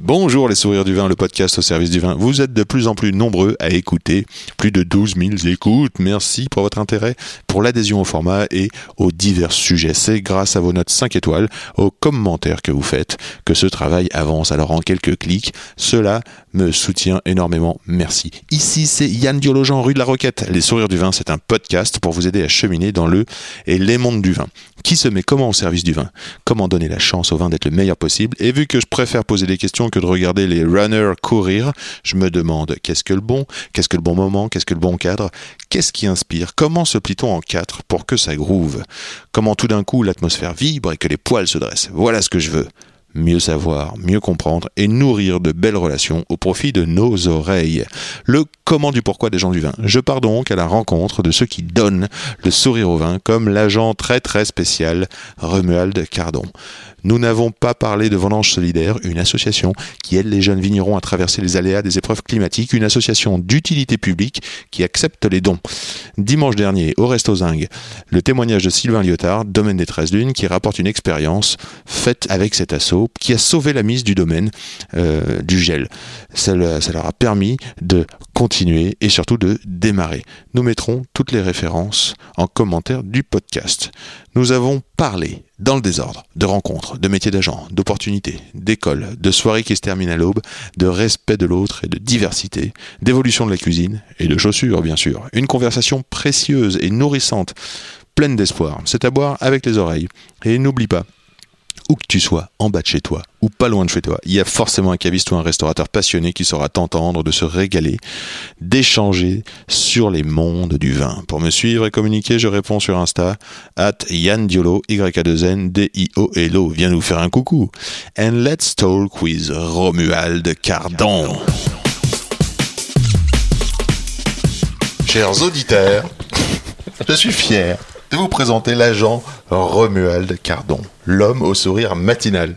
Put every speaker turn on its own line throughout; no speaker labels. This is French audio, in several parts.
Bonjour les sourires du vin, le podcast au service du vin. Vous êtes de plus en plus nombreux à écouter, plus de 12 000 écoutes. Merci pour votre intérêt, pour l'adhésion au format et aux divers sujets. C'est grâce à vos notes 5 étoiles, aux commentaires que vous faites, que ce travail avance. Alors en quelques clics, cela me soutient énormément. Merci. Ici, c'est Yann Diologen, rue de la Roquette. Les sourires du vin, c'est un podcast pour vous aider à cheminer dans le et les mondes du vin. Qui se met comment au service du vin? Comment donner la chance au vin d'être le meilleur possible? Et vu que je préfère poser des questions que de regarder les runners courir, je me demande qu'est-ce que le bon Qu'est-ce que le bon moment Qu'est-ce que le bon cadre? Qu'est-ce qui inspire? Comment se plie-t-on en quatre pour que ça groove? Comment tout d'un coup l'atmosphère vibre et que les poils se dressent? Voilà ce que je veux mieux savoir, mieux comprendre et nourrir de belles relations au profit de nos oreilles. Le comment du pourquoi des gens du vin. Je pars donc à la rencontre de ceux qui donnent le sourire au vin, comme l'agent très très spécial Romuald Cardon. Nous n'avons pas parlé de Vendange Solidaire, une association qui aide les jeunes vignerons à traverser les aléas des épreuves climatiques, une association d'utilité publique qui accepte les dons. Dimanche dernier, au Resto Zing, le témoignage de Sylvain Lyotard, domaine des 13 lunes, qui rapporte une expérience faite avec cet assaut qui a sauvé la mise du domaine euh, du gel. Ça leur a permis de continuer et surtout de démarrer. Nous mettrons toutes les références en commentaire du podcast. Nous avons parlé, dans le désordre, de rencontres, de métiers d'agent, d'opportunités, d'écoles, de soirées qui se terminent à l'aube, de respect de l'autre et de diversité, d'évolution de la cuisine et de chaussures, bien sûr. Une conversation précieuse et nourrissante, pleine d'espoir. C'est à boire avec les oreilles. Et n'oublie pas, où que tu sois, en bas de chez toi ou pas loin de chez toi, il y a forcément un caviste ou un restaurateur passionné qui saura t'entendre, de se régaler, d'échanger sur les mondes du vin. Pour me suivre et communiquer, je réponds sur Insta, at Yann Diolo, Y-A-2-N, D-I-O-L-O. Viens nous faire un coucou. And let's talk with Romuald Cardon. Chers auditeurs, je suis fier de vous présenter l'agent Romuald Cardon, l'homme au sourire matinal.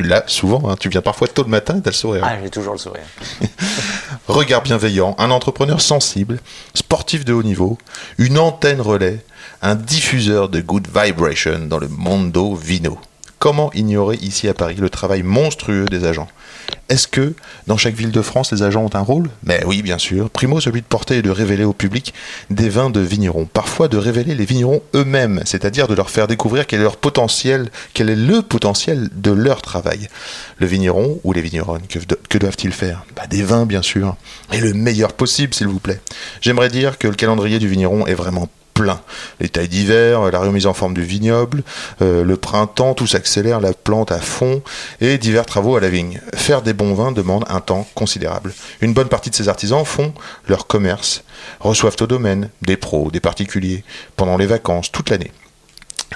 L'as souvent, hein, tu viens parfois tôt le matin et t'as le sourire.
Ah, j'ai toujours le sourire.
Regard bienveillant, un entrepreneur sensible, sportif de haut niveau, une antenne relais, un diffuseur de good vibration dans le mondo vino. Comment ignorer ici à Paris le travail monstrueux des agents? Est-ce que dans chaque ville de France, les agents ont un rôle? Mais oui, bien sûr. Primo, celui de porter et de révéler au public des vins de vignerons. Parfois de révéler les vignerons eux-mêmes, c'est-à-dire de leur faire découvrir quel est leur potentiel, quel est le potentiel de leur travail. Le vigneron ou les vigneronnes, que, doivent-ils faire? Bah, Des vins, bien sûr. Et le meilleur possible, s'il vous plaît. J'aimerais dire que le calendrier du vigneron est vraiment Les tailles d'hiver, la remise en forme du vignoble, euh, le printemps, tout s'accélère, la plante à fond et divers travaux à la vigne. Faire des bons vins demande un temps considérable. Une bonne partie de ces artisans font leur commerce, reçoivent au domaine des pros, des particuliers, pendant les vacances, toute l'année.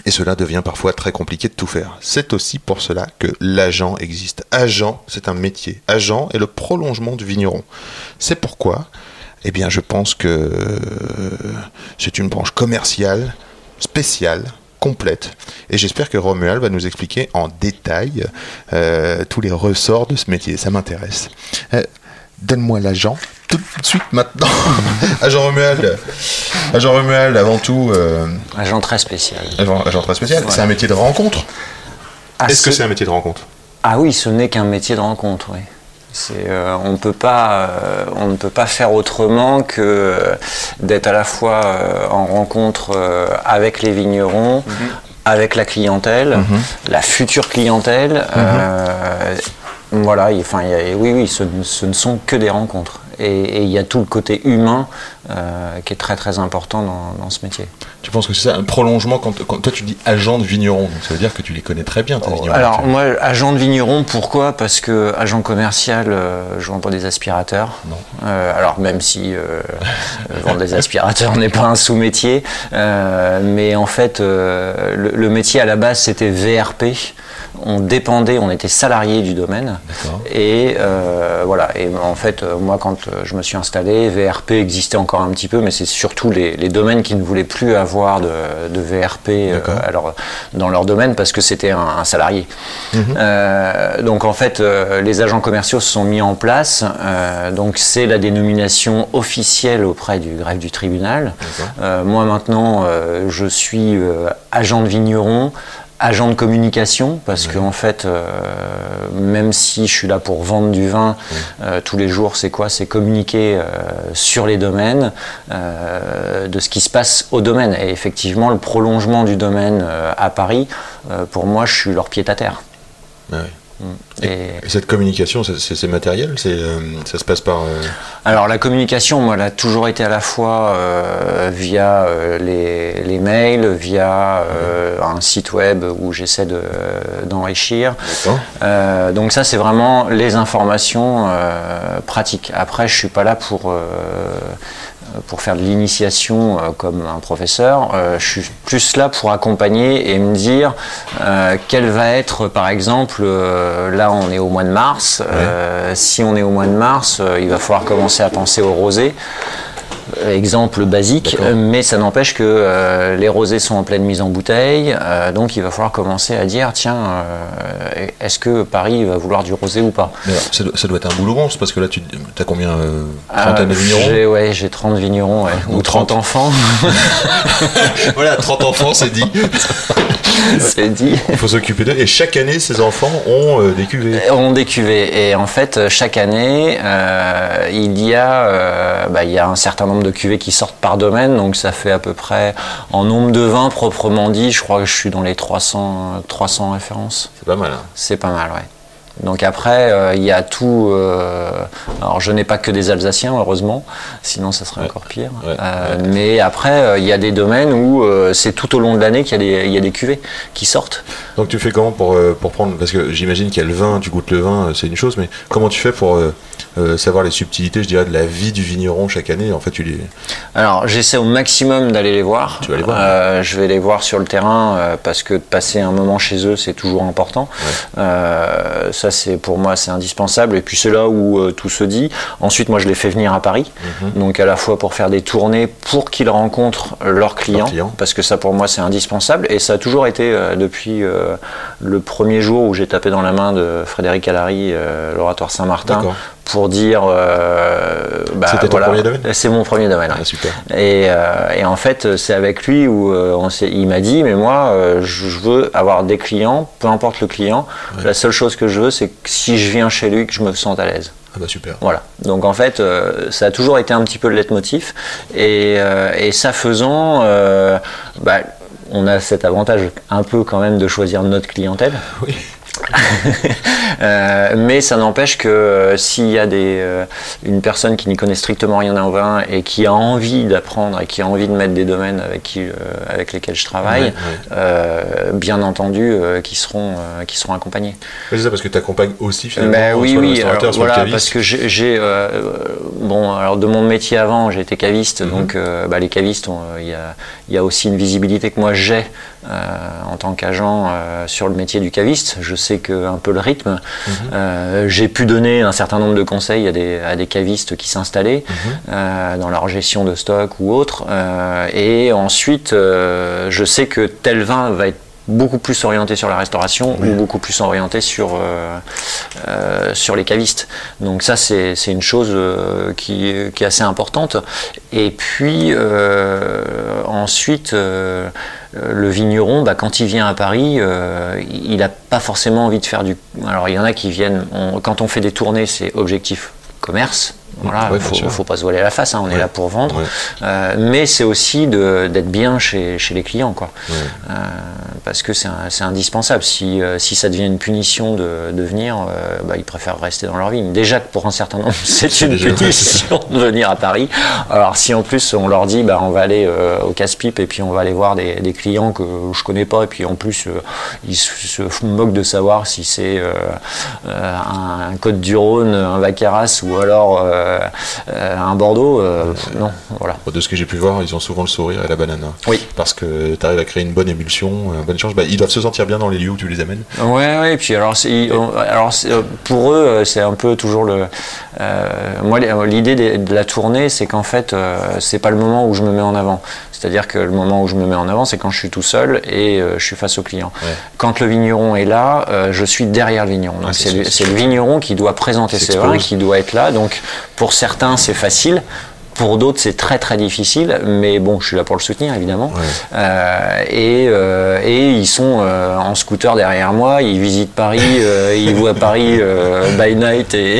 Et cela devient parfois très compliqué de tout faire. C'est aussi pour cela que l'agent existe. Agent, c'est un métier. Agent est le prolongement du vigneron. C'est pourquoi eh bien, je pense que euh, c'est une branche commerciale, spéciale, complète. Et j'espère que Romuald va nous expliquer en détail euh, tous les ressorts de ce métier. Ça m'intéresse. Euh, Donne-moi l'agent tout de suite maintenant. agent Romuald. Agent Romuald, avant tout, euh,
Agent très spécial.
agent, agent très spécial. C'est un métier de rencontre.
Ah,
Est-ce que
ce-
c'est un métier de rencontre?
Ah oui, ce n'est qu'un métier de rencontre, oui. Euh, on, peut pas, euh, on ne peut pas faire autrement que euh, d'être à la fois en rencontre avec les vignerons, avec la clientèle, la future clientèle. euh, voilà, il- enfin, oui, oui, ce ne sont que des rencontres. Et il y a tout le côté humain euh, qui est très très important dans, dans ce métier.
Tu penses que c'est ça un prolongement quand, quand toi tu dis agent de vigneron donc ça veut dire que tu les connais très bien tes vignerons.
Alors moi, agent de vigneron, pourquoi? Parce que agent commercial, euh, je vends pas des aspirateurs.
Non.
Euh, alors même si euh, vendre des aspirateurs n'est pas un sous-métier, mais en fait, le, le métier à la base c'était VRP. On dépendait, on était salarié du domaine. Et euh, voilà. Et en fait, euh, moi, quand euh, je me suis installé, VRP existait encore un petit peu, mais c'est surtout les, les domaines qui ne voulaient plus avoir de, de VRP euh, alors, dans leur domaine parce que c'était un, un salarié.
Mhm.
Euh, donc en fait, les agents commerciaux se sont mis en place. Donc c'est la dénomination officielle auprès du greffe du tribunal. Moi maintenant, je suis agent de vigneron, agent de communication, parce que en fait, euh, même si je suis là pour vendre du vin euh, tous les jours, c'est quoi? C'est communiquer euh, sur les domaines, de ce qui se passe au domaine. Et effectivement, le prolongement du domaine à Paris, pour moi, je suis leur pied à terre.
Ah.
Et,
Et cette communication, c'est- matériel euh, Ça se passe par. euh,
Alors la communication, moi, elle a toujours été à la fois euh, via les, les mails, via un site web où j'essaie de- d'enrichir. Donc ça, c'est vraiment les informations pratiques. Après, je suis pas là pour pour faire de l'initiation euh, comme un professeur. Euh, je suis plus là pour accompagner et me dire euh, quel va être, par exemple, euh, là on est au mois de mars. euh, si on est au mois de mars, euh, il va falloir commencer à penser au rosé. Euh, Exemple basique, euh, mais ça n'empêche que euh, les rosés sont en pleine mise en bouteille, euh, donc il va falloir commencer à dire tiens, euh, est-ce que Paris va vouloir du rosé ou pas
Mais alors, ça, doit, ça doit être un boulot monstre parce que là, tu as combien euh,
Euh,
Trentaine de vignerons
J'ai ouais, j'ai 30 vignerons ouais,
Ou
ou 30
30.
enfants,
Voilà, 30 enfants, c'est dit.
c'est dit.
Il faut s'occuper d'eux. Et chaque année, ces enfants ont des cuvées.
On des cuvées et en fait chaque année il y a bah, il y a un certain nombre de cuvées qui sortent par domaine donc ça fait à peu près en nombre de vins proprement dit je crois que je suis dans les 300 300 références
C'est pas mal. hein.
c'est pas mal ouais donc après euh, il y a tout euh, alors je n'ai pas que des Alsaciens heureusement sinon ça serait
Ouais.
encore pire
Ouais,
Euh,
ouais.
mais après il y a des domaines où c'est tout au long de l'année qu'il y a des il y a des cuvées qui sortent
Donc tu fais comment pour, pour prendre Parce que j'imagine qu'il y a le vin, tu goûtes le vin, c'est une chose, mais comment tu fais pour savoir les subtilités, je dirais, de la vie du vigneron chaque année? En fait, tu les.
Alors, j'essaie au maximum d'aller les voir.
Tu vas les voir,
Je vais les voir sur le terrain parce que de passer un moment chez eux, c'est toujours important. Ça, c'est pour moi, c'est indispensable. Et puis c'est là où euh, tout se dit. Ensuite, moi, je les fais venir à Paris,
Mhm.
donc à la fois pour faire des tournées, pour qu'ils rencontrent leurs clients, parce que ça, pour moi, c'est indispensable. Et ça a toujours été euh, depuis euh, le premier jour où j'ai tapé dans la main de Frédéric Allary, l'oratoire Saint-Martin. Pour dire. euh, bah,
C'était ton premier domaine
C'est mon premier domaine.
Ah,
ouais.
super.
Et, euh, et en fait, c'est avec lui où euh, on il m'a dit, mais moi, euh, je je veux avoir des clients, peu importe le client.
Ouais.
La seule chose que je veux, c'est que si je viens chez lui, que je me sente à l'aise.
Ah bah super.
Voilà. Donc en fait, euh, ça a toujours été un petit peu le leitmotiv. Et, euh, et ça faisant, euh, bah, on a cet avantage un peu quand même de choisir notre clientèle.
Oui.
Euh, mais ça n'empêche que euh, s'il y a des, euh, une personne qui n'y connaît strictement rien en vin et qui a envie d'apprendre et qui a envie de mettre des domaines avec, qui, avec lesquels je travaille,
Ouais, ouais.
bien entendu, qui, seront, qui seront accompagnés.
Ouais, c'est ça, parce que tu accompagnes aussi finalement
Ben oui,
soit le
oui,
restaurateur,
alors,
soit
voilà,
le caviste.
parce que j'ai, bon, alors de mon métier avant, j'ai été caviste,
Mhm.
donc bah, les cavistes, il y, a, il y a aussi une visibilité que moi j'ai euh, en tant qu'agent euh, sur le métier du caviste. Je sais que un peu le rythme.
Mhm.
Euh, j'ai pu donner un certain nombre de conseils à des, à des cavistes qui s'installaient
Mhm.
dans leur gestion de stock ou autre. Et ensuite, je sais que tel vin va être beaucoup plus orienté sur la restauration
Oui.
ou beaucoup plus orienté sur, euh, euh, sur les cavistes. Donc ça, c'est une chose euh, qui, qui est assez importante. Et puis, ensuite, le vigneron, bah, quand il vient à Paris, euh, il n'a pas forcément envie de faire du... Alors, il y en a qui viennent... quand on fait des tournées, c'est objectif commerce. Voilà,
Ouais,
faut,
sûr.
faut pas se voiler la face, hein, on
Ouais.
est là pour vendre.
Ouais.
Euh, mais c'est aussi d'être bien chez, chez les clients, quoi. Euh, parce que c'est indispensable. Si, euh, si ça devient une punition de, de venir, bah, ils préfèrent rester dans leur vigne. Déjà que pour un certain nombre, c'est une
déjà-
punition de venir à Paris. Alors si en plus on leur dit, bah, on va aller au casse-pipe et puis on va aller voir des, des clients que je connais pas et puis en plus ils se, se moquent de savoir si c'est un, un Côte du Rhône, un Vaqueras ou alors un Bordeaux, euh, non, voilà.
De ce que j'ai pu voir, ils ont souvent le sourire et la banane. hein.
Oui.
Parce que tu arrives à créer une bonne émulsion, un bon échange. Bah, ils doivent se sentir bien dans les lieux où tu les amènes.
Ouais, ouais, et puis alors, alors euh, pour eux, euh, c'est un peu toujours le. euh, moi, l'idée de la tournée, c'est qu'en fait, euh, c'est pas le moment où je me mets en avant. C'est-à-dire que le moment où je me mets en avant, c'est quand je suis tout seul et euh, je suis face au client.
Ouais.
Quand le vigneron est là, euh, je suis derrière le vigneron. Donc c'est le, le vigneron qui doit présenter ses vins, qui doit être là. Donc pour certains, c'est facile. Pour d'autres, c'est très très difficile, mais bon, je suis là pour le soutenir évidemment.
Ouais.
Euh, et, euh, et ils sont euh, en scooter derrière moi, ils visitent Paris, ils voient Paris by night et,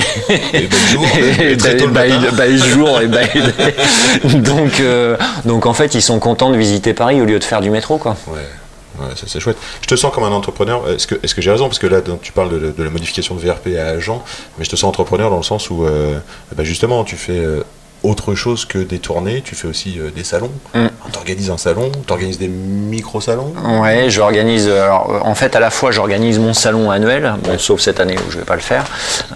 Et by jour,
et
et très
by,
tôt le
by-
matin.
by jour et by day. donc, donc en fait, ils sont contents de visiter Paris au lieu de faire du métro, quoi.
Ouais. Ouais, c'est chouette. Je te sens comme un entrepreneur. Est-ce que, j'ai raison? Parce que là, tu parles de, de la modification de VRP à agent, mais je te sens entrepreneur dans le sens où, euh, bah, justement, tu fais euh, autre chose que des tournées. Tu fais aussi euh, des salons.
Mm.
Tu organises un salon, tu organises des micro-salons.
Ouais, j'organise. Alors, euh, en fait, à la fois, j'organise mon salon annuel, bon, sauf cette année où je vais pas le faire,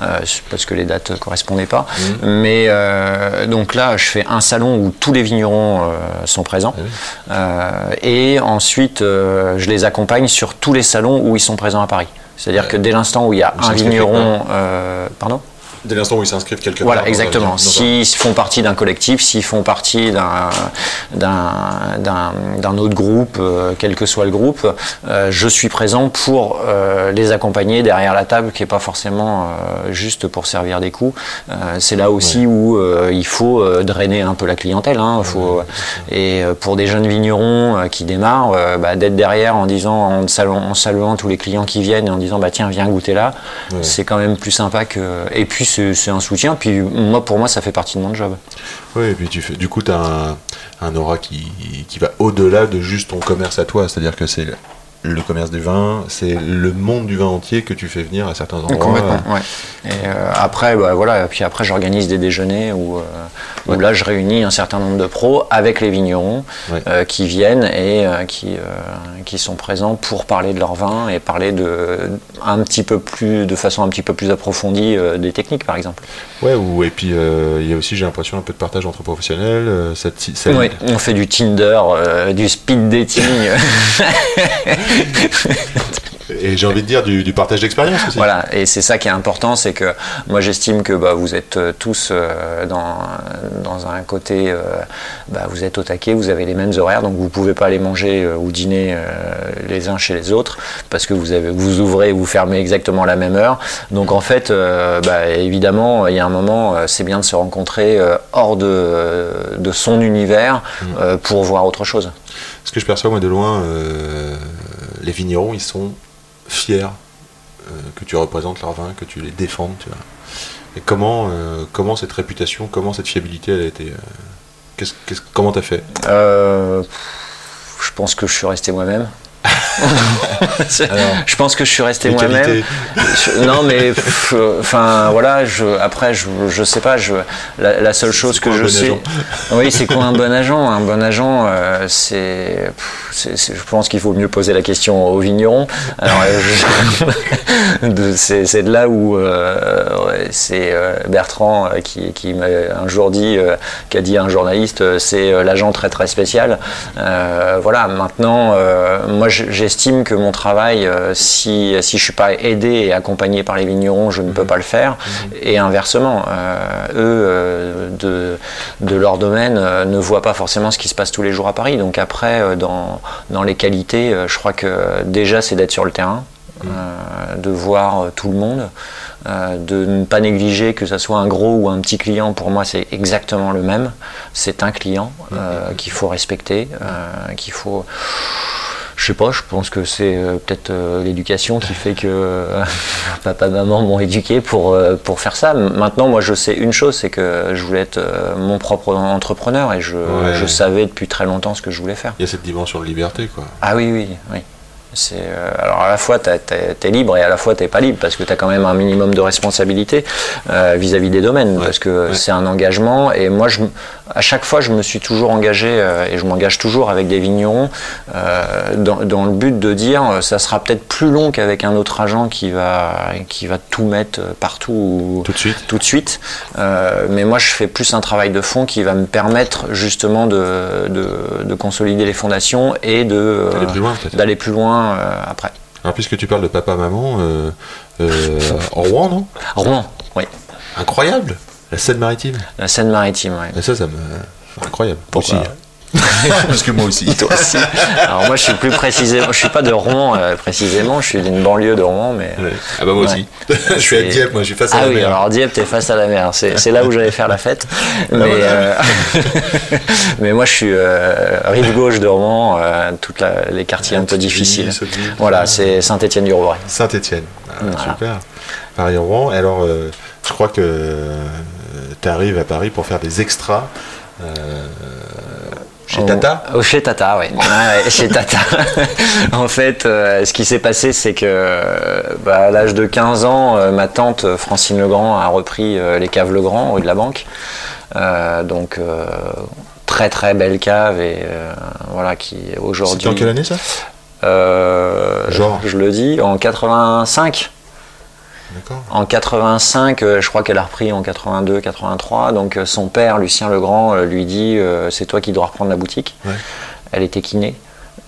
euh, parce que les dates ne correspondaient pas. Mais euh, donc là, je fais un salon où tous les vignerons euh, sont présents, Euh, et ensuite, euh, je les accompagne sur tous les salons où ils sont présents à Paris. C'est-à-dire que dès l'instant où il y a un vigneron, euh, pardon?
Dès l'instant où ils s'inscrivent quelque
Voilà,
part. un-
exactement. S'ils font partie d'un collectif, s'ils font partie d'un d'un- d'un- d'un autre groupe, euh, quel que soit le groupe, euh, je suis présent pour euh, les accompagner derrière la table, qui n'est pas forcément juste pour servir des coups. C'est là aussi où il faut drainer un peu la clientèle. hein. Faut, et pour des jeunes vignerons qui démarrent, bah, d'être derrière en disant, en saluant, en saluant tous les clients qui viennent et en disant, bah tiens, viens goûter là, c'est quand même plus sympa que. Et puis c'est un soutien. Puis moi, pour moi, ça fait partie de mon job.
Oui, et puis tu fais, du coup, tu as un, un aura qui, qui va au-delà de juste ton commerce à toi. C'est-à-dire que c'est le, commerce du vin, c'est le monde du vin entier que tu fais venir à certains endroits.
Complètement, ouais. Et euh, après, bah, voilà, puis après, j'organise des déjeuners où, euh, où là, je réunis un certain nombre de pros avec les vignerons
Ouais.
euh, qui viennent et qui, qui sont présents pour parler de leur vin et parler de, un petit peu plus, de façon un petit peu plus approfondie des techniques, par exemple.
Ouais, ou, et puis il y a aussi, j'ai l'impression, un peu de partage entre professionnels. cette,
on fait du Tinder, du speed dating.
Et j'ai envie de dire du, du partage d'expérience aussi.
Voilà, et c'est ça qui est important, c'est que moi j'estime que bah, vous êtes euh, tous euh, dans, dans un côté, euh, bah, vous êtes au taquet, vous avez les mêmes horaires, donc vous ne pouvez pas aller manger euh, ou dîner les uns chez les autres, parce que vous, avez, vous ouvrez et vous fermez exactement à la même heure. Donc en fait, bah, évidemment, il y a un moment, c'est bien de se rencontrer hors de, de son univers euh, pour voir autre chose.
Ce que je perçois, moi, de loin, les vignerons, ils sont fiers euh, que tu représentes leur vin, que tu les défendes, tu vois. Et comment, euh, comment cette réputation, comment cette fiabilité, elle a été... euh, qu'est-ce- qu'est-ce- comment t'as fait?
Je pense que je suis resté moi-même. Je pense que je suis resté moi-même. non, mais enfin voilà. Je, après, je, je sais pas. Je, la, la seule chose que je
bon
sais,
agent
oui, c'est quoi un bon agent Un bon agent, euh, c'est, je pense qu'il faut mieux poser la question aux vignerons. Euh, c'est, de là où euh, c'est Bertrand qui, qui m'a un jour dit, euh, qui a dit à un journaliste, c'est l'agent très très spécial. Voilà. Maintenant, moi, j'estime que mon travail, euh, si si je suis pas aidé et accompagné par les vignerons, je ne peux pas le faire. Et inversement, euh, eux, euh, de, de leur domaine, ne voient pas forcément ce qui se passe tous les jours à Paris. Donc après, dans, dans les qualités, je crois que déjà, c'est d'être sur le terrain, euh, de voir euh, tout le monde, euh, de ne pas négliger que ce soit un gros ou un petit client. Pour moi, c'est exactement le même. C'est un client euh, qu'il faut respecter, qu'il faut... Je sais pas, je pense que c'est euh, peut-être euh, l'éducation qui fait que euh, papa maman m'ont éduqué pour, pour faire ça. Maintenant, moi, je sais une chose, c'est que je voulais être mon propre entrepreneur et je,
Ouais.
je savais depuis très longtemps ce que je voulais faire.
Il y a cette dimension de liberté, quoi.
Ah oui, oui, oui. C'est, alors à la fois tu es libre et à la fois tu pas libre parce que tu as quand même un minimum de responsabilité vis-à-vis des domaines parce que c'est un engagement et moi je, à chaque fois je me suis toujours engagé euh, et je m'engage toujours avec des vignerons dans, dans, le but de dire ça sera peut-être plus long qu'avec un autre agent qui va, qui va tout mettre partout
tout de suite,
tout de suite. mais moi je fais plus un travail de fond qui va me permettre justement de, de, de consolider les fondations et de, d'aller plus loin euh, après.
Alors, puisque tu parles de papa-maman, euh, euh, en Rouen, non?
Rouen, oui.
Incroyable La Seine-Maritime
La Seine-Maritime, oui.
ça, ça me. Incroyable.
Pourquoi
aussi. Parce que moi aussi.
Toi aussi. Alors moi je suis plus précisément, je suis pas de Rouen euh, précisément, je suis d'une banlieue de Rouen, mais.
Ah bah moi aussi. je suis à Dieppe, moi je suis face à
ah
la
oui,
mer.
alors Dieppe t'es face à la mer, c'est là où j'allais faire la fête.
Ah
mais, euh, mais moi je suis euh, rive gauche de Rouen, toutes les quartiers un peu difficiles. Voilà, c'est Saint-Étienne du Rouvray.
Saint-Étienne, ah, super. Paris-Rouen. Alors je crois que tu arrives à Paris pour faire des extras. Chez Tata
oh, Chez Tata, oui. chez Tata. en fait, euh, ce qui s'est passé, c'est que bah, à l'âge de 15 ans, euh, ma tante Francine Legrand a repris euh, les caves Legrand, rue de la Banque. donc, très très belle cave et voilà, qui aujourd'hui.
C'était en quelle année ça?
Genre Je le dis, en 85. En 85, euh, je crois qu'elle a repris en 82, 83. Donc euh, son père, Lucien Legrand, euh, lui dit c'est toi qui dois reprendre la boutique. Elle était kiné.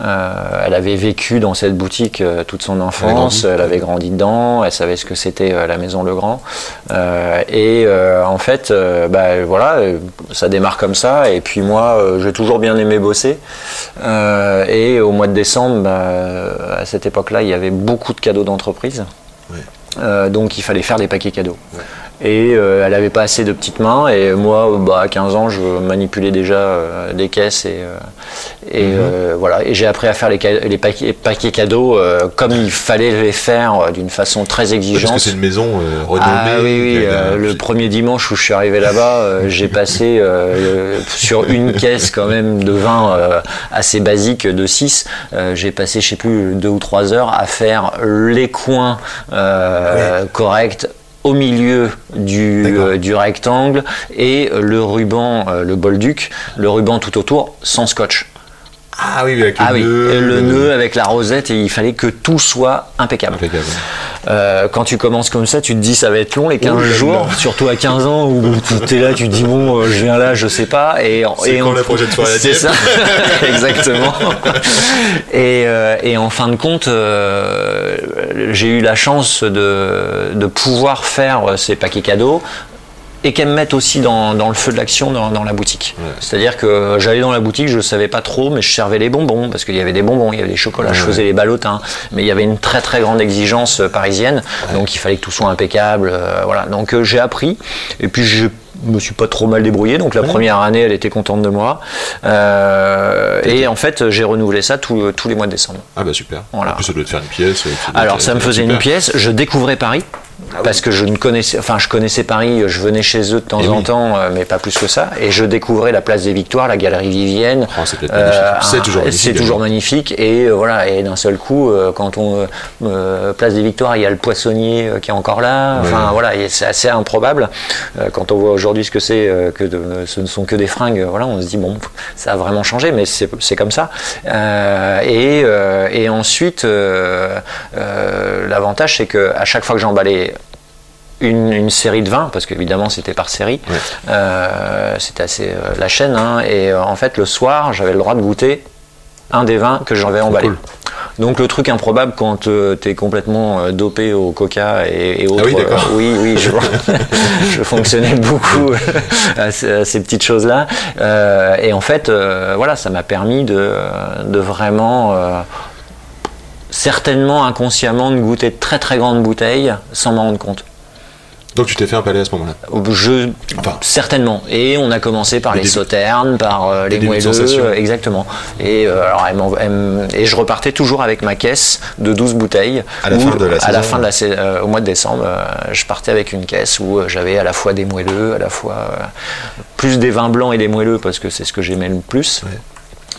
elle avait vécu dans cette boutique toute son enfance, elle, avait grandi dedans, elle savait ce que c'était la maison Legrand. et en fait, bah, voilà, ça démarre comme ça. Et puis moi, j'ai toujours bien aimé bosser. et au mois de décembre, bah, à cette époque-là, il y avait beaucoup de cadeaux d'entreprise. Donc il fallait faire des paquets cadeaux. Et euh, elle n'avait pas assez de petites mains. Et moi, bah, à 15 ans, je manipulais déjà euh, des caisses. Et, et mhm. voilà. Et j'ai appris à faire les, les paquets, paquets, cadeaux comme il fallait les faire d'une façon très exigeante.
Parce que c'est une maison renommée.
Ah oui, oui. le premier dimanche où je suis arrivé là-bas, j'ai passé sur une caisse quand même de vin assez basique de 6. j'ai passé, je sais plus, deux ou trois heures à faire les coins corrects au milieu du, euh, du, rectangle et le ruban, euh, le bolduc, le ruban tout autour sans scotch.
Ah oui, avec le,
ah
nœud,
le, nœud avec la rosette et il fallait que tout soit impeccable. Euh, quand tu commences comme ça, tu te dis ça va être long les 15 jours, surtout à 15 ans où tu es là, tu te dis bon, euh, je viens là, je sais pas. Et,
et quand la prochaine soirée
C'est ça, exactement. et, euh, et, en fin de compte, j'ai eu la chance de, de pouvoir faire ces paquets cadeaux et qu'elle me mette aussi dans, dans, le feu de l'action dans, dans, la boutique. C'est-à-dire que j'allais dans la boutique, je ne savais pas trop, mais je servais les bonbons, parce qu'il y avait des bonbons, il y avait des chocolats, je faisais les ballotins, mais il y avait une très très grande exigence euh, parisienne, donc il fallait que tout soit impeccable. Euh, voilà. Donc euh, j'ai appris, et puis je me suis pas trop mal débrouillé. Donc la première année, elle était contente de moi. Euh, et en fait, j'ai renouvelé ça tous les mois de décembre.
Ah bah super. Voilà. En plus, ça doit te faire une pièce.
Alors ça me faisait une pièce. Je découvrais Paris. Ah parce que je ne connaissais, enfin je connaissais Paris, je venais chez eux de temps eh en temps, euh, mais pas plus que ça, et je découvrais la place des Victoires, la galerie Vivienne.
Oh, c'est euh, toujours magnifique.
C'est toujours magnifique, et euh, voilà, et d'un seul coup, quand on place des Victoires, il y a le poissonnier qui est encore là. Enfin voilà, c'est assez improbable quand on voit aujourd'hui ce que c'est que ce ne sont que des fringues. Voilà, on se dit bon, ça a vraiment changé, mais c'est comme ça. et, et ensuite, l'avantage c'est que à chaque fois que j'emballais une, série de vins, parce qu'évidemment c'était par série, euh, c'était assez euh, la chaîne, hein, et euh, en fait le soir j'avais le droit de goûter un des vins que j'avais emballé. Donc le truc improbable quand tu es complètement dopé au coca et, autres.
Ah
oui, oui, je, je, fonctionnais beaucoup à, ces, petites choses-là. et en fait, voilà, ça m'a permis de, de vraiment certainement inconsciemment de goûter de très très grandes bouteilles sans m'en rendre compte.
Donc tu t'es fait un palais à ce moment-là
Je certainement. Et on a commencé par les, sauternes, par euh, les moelleux, euh, exactement. Et euh, alors et je repartais toujours avec ma caisse de 12 bouteilles.
À la fin de la
à la fin de la au mois de décembre, je partais avec une caisse où j'avais à la fois des moelleux, à la fois plus des vins blancs et des moelleux parce que c'est ce que j'aimais le plus.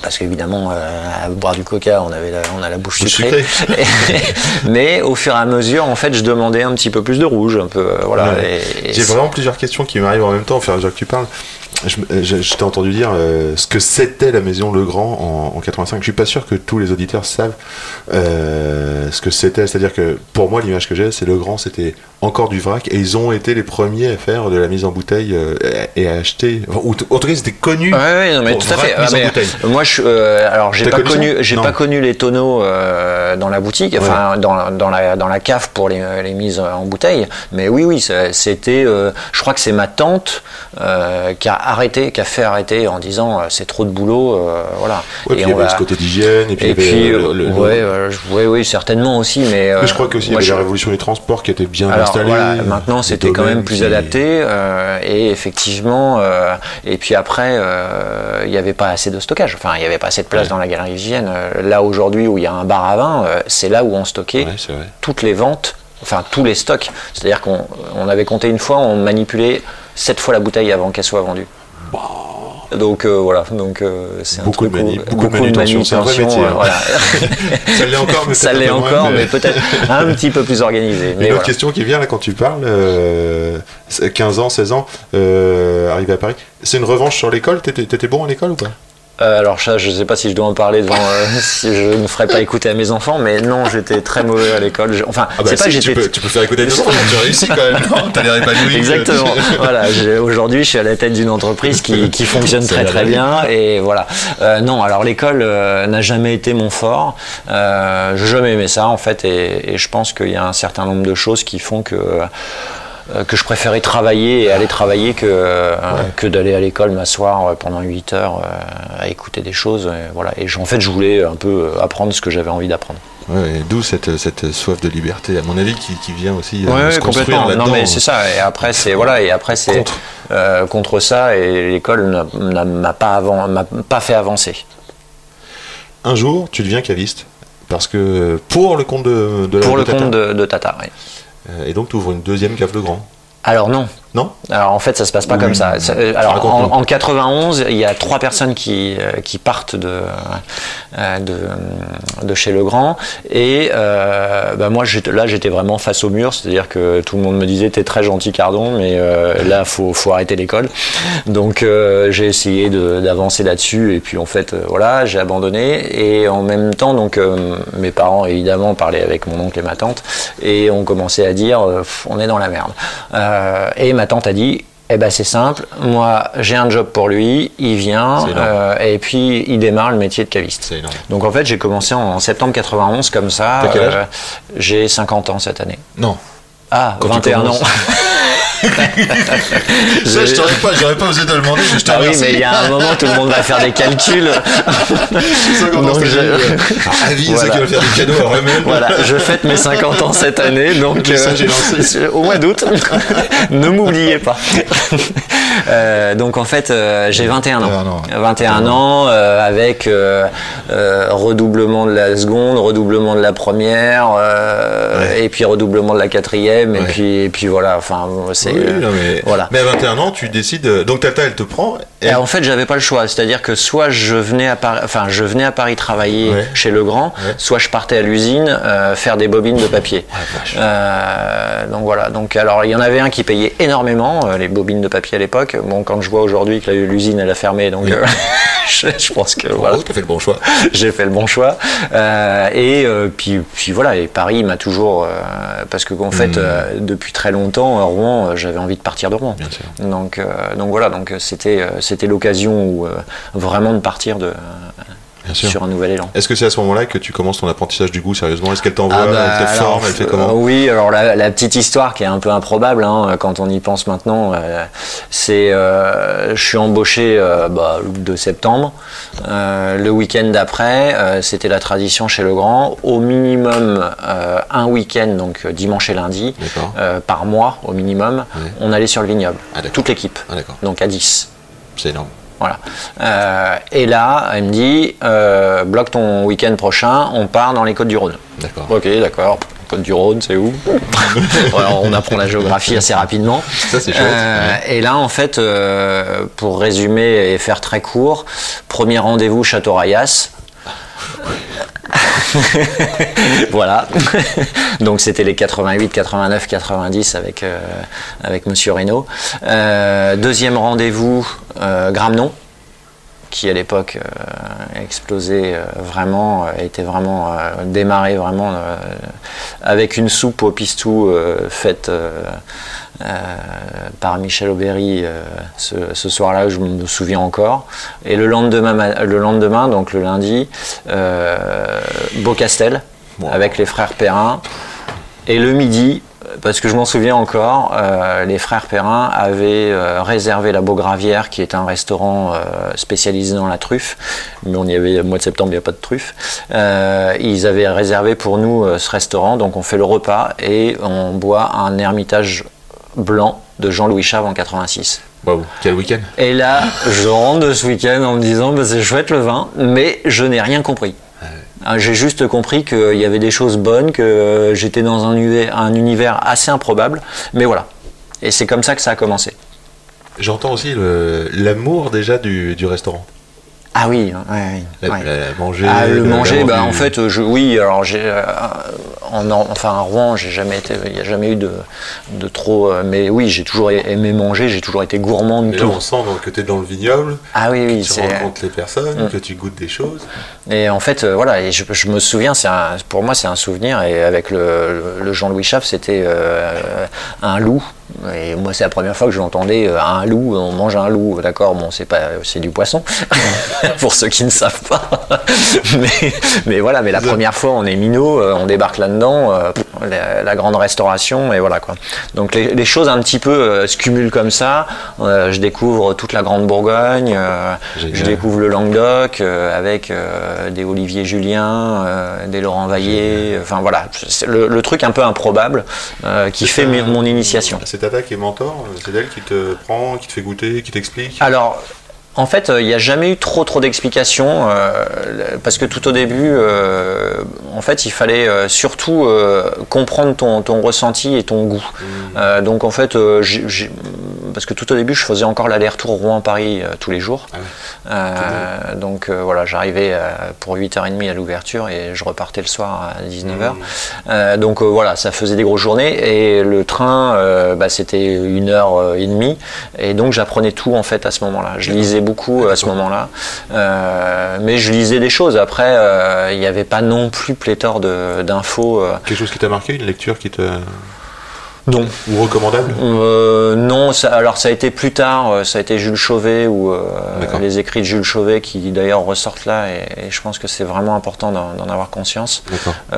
Parce qu'évidemment, euh, à boire du coca, on, avait la, on a la bouche sucrée. Mais au fur et à mesure, en fait, je demandais un petit peu plus de rouge. Un peu, euh, voilà,
Ouais. J'ai vraiment plusieurs questions qui m'arrivent en même temps au fur et à mesure que tu parles. Je, je- je t'ai entendu dire euh, ce que c'était la maison Legrand en, en 85. Je suis pas sûr que tous les auditeurs savent euh, ce que c'était. C'est-à-dire que pour moi, l'image que j'ai, c'est Legrand, c'était encore du vrac et ils ont été les premiers à faire de la mise en bouteille euh, et à acheter. Ou en tout cas.
Ouais, ouais, non, mais
pour
tout à fait. Ah, mais, moi, je, euh, alors, j'ai pas
connu
connu, j'ai pas connu les tonneaux euh, dans la boutique, enfin dans, dans la dans la cave pour les, les mises en bouteille. Mais oui, oui, c'était. euh, je crois que c'est ma tante qui a arrêté, qui a fait arrêter en disant c'est trop de boulot, voilà.
Ouais, puis il y
on
avait
va-
ce côté d'hygiène et puis,
et
il y avait,
puis,
le- le-
ouais, je- ouais, oui, certainement aussi, mais.
Mais je crois qu'aussi il y
moi,
avait
je-
la révolution des transports qui était bien
alors
installée.
voilà, maintenant c'était quand même plus
qui-
adapté euh, et effectivement euh, et puis après euh, il n'y avait pas assez de stockage, enfin il n'y avait pas assez de place
Ouais.
dans la galerie. Euh, Là aujourd'hui où il y a un bar à vin, c'est là où on stockait
Ouais,
toutes les ventes, enfin tous les stocks. C'est-à-dire qu'on on avait compté une fois, on manipulait sept fois la bouteille avant qu'elle soit vendue. Donc euh, voilà, donc euh, c'est un
Beaucoup de
truc où-
mani- beaucoup de manutention, c'est un vrai
manutention,
métier,
euh,
hein.
voilà.
Ça l'est encore, mais
Ça
peut-être
l'est
un peu moins,
encore,
mais-
mais peut-être un petit peu plus organisé.
Une
Mais
autre
voilà.
question qui vient là quand tu parles, euh, c'est 15 ans, 16 ans, arrivé à Paris, c'est une revanche sur l'école? T'étais t'étais bon à l'école ou pas?
Euh, alors ça, je sais pas si je dois en parler devant, euh, si je ne ferai pas écouter à mes enfants, mais non, j'étais très mauvais à l'école. Je- Enfin,
Ah bah
c'est pas que
tu, peux, tu peux faire écouter tes enfants, tu réussis quand même. Non, T'as l'air épanoui.
Exactement. voilà. j'ai- Aujourd'hui, je suis à la tête d'une entreprise qui, qui fonctionne très très bien et voilà. Euh, non, alors l'école euh, n'a jamais été mon fort. Euh, j'ai jamais aimé ça en fait et, et je pense qu'il y a un certain nombre de choses qui font que que je préférais travailler et aller travailler que, euh, que d'aller à l'école m'asseoir euh, pendant 8 heures euh, à écouter des choses. et voilà. Et en fait, je voulais un peu euh, apprendre ce que j'avais envie d'apprendre.
Ouais, D'où cette, cette soif de liberté, à mon avis, qui, qui vient aussi euh,
Ouais,
se construire là-dedans.
Non, mais c'est ça. Et après, c'est voilà. Et après, c'est
Contre.
euh, contre ça. Et l'école n'a- n'a m'a pas avant, m'a pas fait avancer.
Un jour, tu deviens caviste. Parce que pour le compte de, de la
Pour
de
le
Tata.
compte de, de Tata. oui.
Euh, Et donc, tu ouvres une deuxième cave Legrand.
Alors non.
Non
Alors en fait, ça se passe pas
Oui.
comme ça. Euh, Alors en, en 91, il y a trois personnes qui, euh, qui partent de, euh, de, de chez Legrand. Et euh, bah, moi, là, j'étais vraiment face au mur. C'est-à-dire que tout le monde me disait T'es très gentil, Cardon, mais euh, là, faut, faut arrêter l'école. Donc euh, j'ai essayé d'avancer là-dessus. Et puis en fait, voilà, j'ai abandonné. Et en même temps, donc mes parents, évidemment, parlaient avec mon oncle et ma tante. Et on commençait à dire On est dans la merde. Et ma tante a dit eh ben c'est simple, moi j'ai un job pour lui, il vient euh, et puis il démarre le métier de caviste. Donc en fait j'ai commencé en septembre 91 comme ça. Euh, j'ai 50 ans cette année.
Non.
Ah,
Quand tu
21 ans.
Ça, je t'aurais pas, j'aurais pas osé te le demander, mais je te
Ah oui, mais il y a un moment tout le monde va faire des calculs.
50 ans,
Donc,
c'est
je-.
Ah, avis,
Voilà.
ceux qui veulent faire des cadeaux à.
Voilà, je fête mes 50 ans cette année, donc
lancé.
euh, au mois d'août, ne m'oubliez pas. Euh, donc en fait, euh, j'ai 21 ans.
21 ans.
21 ans euh, avec euh, euh, redoublement de la seconde, redoublement de la première, euh,
Ouais.
et puis redoublement de la quatrième, et
Ouais.
puis et puis voilà. Enfin, c'est
Oui,
euh,
mais,
voilà.
mais à 21 ans, tu décides. Donc Tata, elle te prend.
Et en fait, j'avais pas le choix. C'est-à-dire que soit je venais à Paris, enfin, je venais à Paris travailler
Ouais.
chez Legrand,
Ouais.
soit je partais à l'usine euh, faire des bobines de papier.
Ah.
Euh, donc voilà. Donc alors, il y en avait un qui payait énormément euh, les bobines de papier à l'époque. Bon, quand je vois aujourd'hui que l'usine elle a fermé, donc
Oui.
euh, je, je pense que voilà
Bravo, t'as fait le bon choix.
j'ai fait le bon choix. Euh, et euh, puis, puis voilà, et Paris m'a toujours. parce que en fait, euh, depuis très longtemps, à Rouen, j'avais envie de partir de Rouen.
Bien sûr.
Donc, donc voilà, donc c'était c'était l'occasion où, euh, vraiment de partir de, sur un nouvel élan.
Est-ce que c'est à ce moment-là que tu commences ton apprentissage du goût sérieusement? Est-ce qu'elle t'envoie,
Ah bah,
elle te
alors,
forme, elle fait
euh,
comment?
Oui, alors la, la petite histoire qui est un peu improbable hein, quand on y pense maintenant, euh, c'est euh, je suis embauché bah, le 2 septembre. Le week-end d'après, c'était la tradition chez Legrand. Au minimum un week-end, donc dimanche et lundi, par mois au minimum, on allait sur le vignoble.
Ah,
toute l'équipe,
Ah
donc à 10.
C'est énorme.
Voilà. Euh, et là, elle me dit, euh, bloque ton week-end prochain, on part dans les Côtes du Rhône.
D'accord.
Ok, d'accord. Côte du Rhône, c'est où Alors, On apprend la géographie assez rapidement.
Ça, c'est chouette.
Euh, Et là, en fait, pour résumer et faire très court, premier rendez-vous Château Rayas. voilà. Donc c'était les 88, 89, 90 avec, euh, avec Monsieur Reynaud. Euh, deuxième rendez-vous, euh, Gramnon qui à l'époque euh, explosait euh, vraiment, euh, était vraiment démarré vraiment avec une soupe au pistou faite par Michel Aubéry euh, ce, ce soir-là, je me souviens encore. Et le lendemain, ma- le lendemain donc le lundi, euh, Beaucastel avec les frères Perrin. Et le midi, parce que je m'en souviens encore, euh, les frères Perrin avaient euh, réservé la Beaugravière, qui est un restaurant euh, spécialisé dans la truffe, mais on y avait, au mois de septembre, il n'y a pas de truffe. Euh, ils avaient réservé pour nous euh, ce restaurant, donc on fait le repas et on boit un ermitage blanc de Jean-Louis Chave en 86.
Waouh, quel week-end
Et là, je rentre de ce week-end en me disant bah, c'est chouette le vin, mais je n'ai rien compris. Ah, J'ai juste compris qu'il y avait des choses bonnes, que euh, j'étais dans un univers, un univers assez improbable, mais voilà. Et c'est comme ça que ça a commencé.
J'entends aussi l'amour déjà du, du restaurant.
Ah oui, ouais, ouais,
La-
ouais.
la- manger,
Ah, le manger, bah, en fait, je, oui, alors j'ai, euh, en, en- enfin à Rouen, j'ai jamais été, il n'y a jamais eu de, de trop, euh, mais oui, j'ai toujours aimé manger, j'ai toujours été gourmand de
là,
tout.
on sent donc, que tu es dans le vignoble,
Ah oui, oui,
tu rencontres les personnes,
Mm.
que tu goûtes des choses.
Et en fait, euh, voilà, et je, je me souviens, c'est un- pour moi, c'est un souvenir. Et avec le, le- le Jean-Louis Chaff, c'était un loup. Et moi, c'est la première fois que je l'entendais, euh, un loup, on mange un loup, d'accord, bon, c'est pas, c'est du poisson, pour ceux qui ne savent pas. mais, mais voilà, mais la première fois, on est minot, euh, on débarque là-dedans, euh, la, la grande restauration, et voilà quoi. Donc les, les choses un petit peu euh, se cumulent comme ça. Je découvre toute la Grande Bourgogne, je découvre le Languedoc avec des Olivier Julien, des Laurent Vaillé, enfin voilà, c'est le, le truc un peu improbable qui fait mon initiation.
C'est Tata qui est mentor, c'est elle qui te prend, qui te fait goûter, qui t'explique.
Alors, en fait, euh, il n'y a jamais eu trop trop d'explications euh, parce que tout au début, euh, en fait, il fallait surtout euh, comprendre ton, ton ressenti et ton goût. Euh, donc, en fait, parce que tout au début, je faisais encore l'aller-retour Rouen-Paris euh, tous les jours.
Ah ouais.
Euh, donc euh, voilà, j'arrivais pour 8h30 à l'ouverture et je repartais le soir à 19h. Euh, donc voilà, ça faisait des grosses journées et le train, bah, c'était une heure et demie et donc j'apprenais tout en fait à ce moment-là. Je lisais beaucoup à ce moment-là, mais je lisais des choses. Après, il n'y avait pas non plus pléthore d'infos.
Quelque chose qui t'a marqué, une lecture qui te.
Non.
ou recommandable?
Euh, non, ça, alors ça a été plus tard, euh, ça a été Jules Chauvet ou euh, les écrits de Jules Chauvet qui d'ailleurs ressortent là et, et je pense que c'est vraiment important d'en avoir conscience.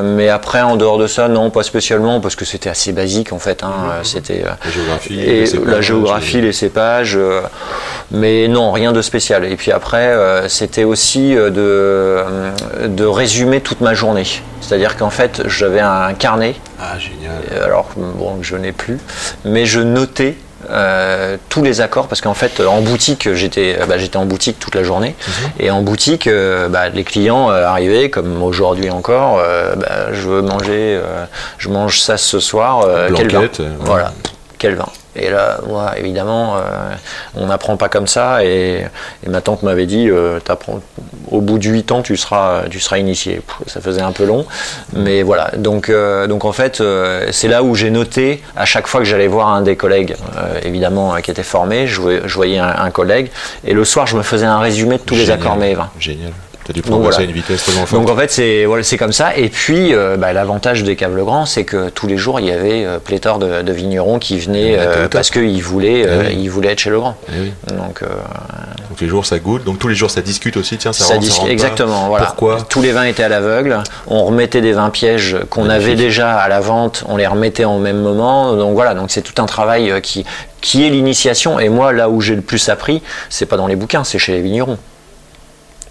Mais après, en dehors de ça, non, pas spécialement parce que c'était assez basique en fait. hein, C'était
La géographie,
et
les cépages,
la géographie, les cépages, mais non, rien de spécial. Et puis après, c'était aussi de, de résumer toute ma journée. C'est-à-dire qu'en fait, j'avais un carnet
Ah, génial.
euh, alors bon, je n'ai plus, mais je notais euh, tous les accords parce qu'en fait en boutique j'étais bah, j'étais en boutique toute la journée et en boutique euh, bah, les clients euh, arrivaient comme aujourd'hui encore euh, bah, je veux manger euh, je mange ça ce soir euh, quel vin
Blanquette, euh, ouais.
voilà quel vin et là moi évidemment euh, on n'apprend pas comme ça et, et ma tante m'avait dit euh, t'apprends- au bout de 8 ans tu seras tu seras initié. Pff, ça faisait un peu long mais voilà. Donc euh, donc en fait euh, c'est là où j'ai noté à chaque fois que j'allais voir un des collègues évidemment qui était formé je, voyais- je voyais un, un collègue et le soir je me faisais un résumé de tous les accords mais vins
Génial. T'as dû
Donc
progresser
voilà.
à une vitesse tellement forte.
donc en fait c'est voilà, comme ça. Et puis euh, bah, l'avantage des Caves Legrand c'est que tous les jours il y avait euh, pléthore de, de vignerons qui venaient euh, parce qu'ils voulaient
oui.
ils voulaient être chez Legrand
Eh oui.
donc
Donc les jours ça goûte, donc tous les jours ça discute aussi, tiens, ça,
ça
rentre,
dis-
ça rentre pas.
exactement voilà.
Pourquoi
tous les vins étaient à l'aveugle. On remettait des vins pièges qu'on avait déjà à la vente. On les remettait en même moment. Donc voilà. Donc c'est tout un travail qui qui est l'initiation. Et moi là où j'ai le plus appris c'est pas dans les bouquins c'est chez les vignerons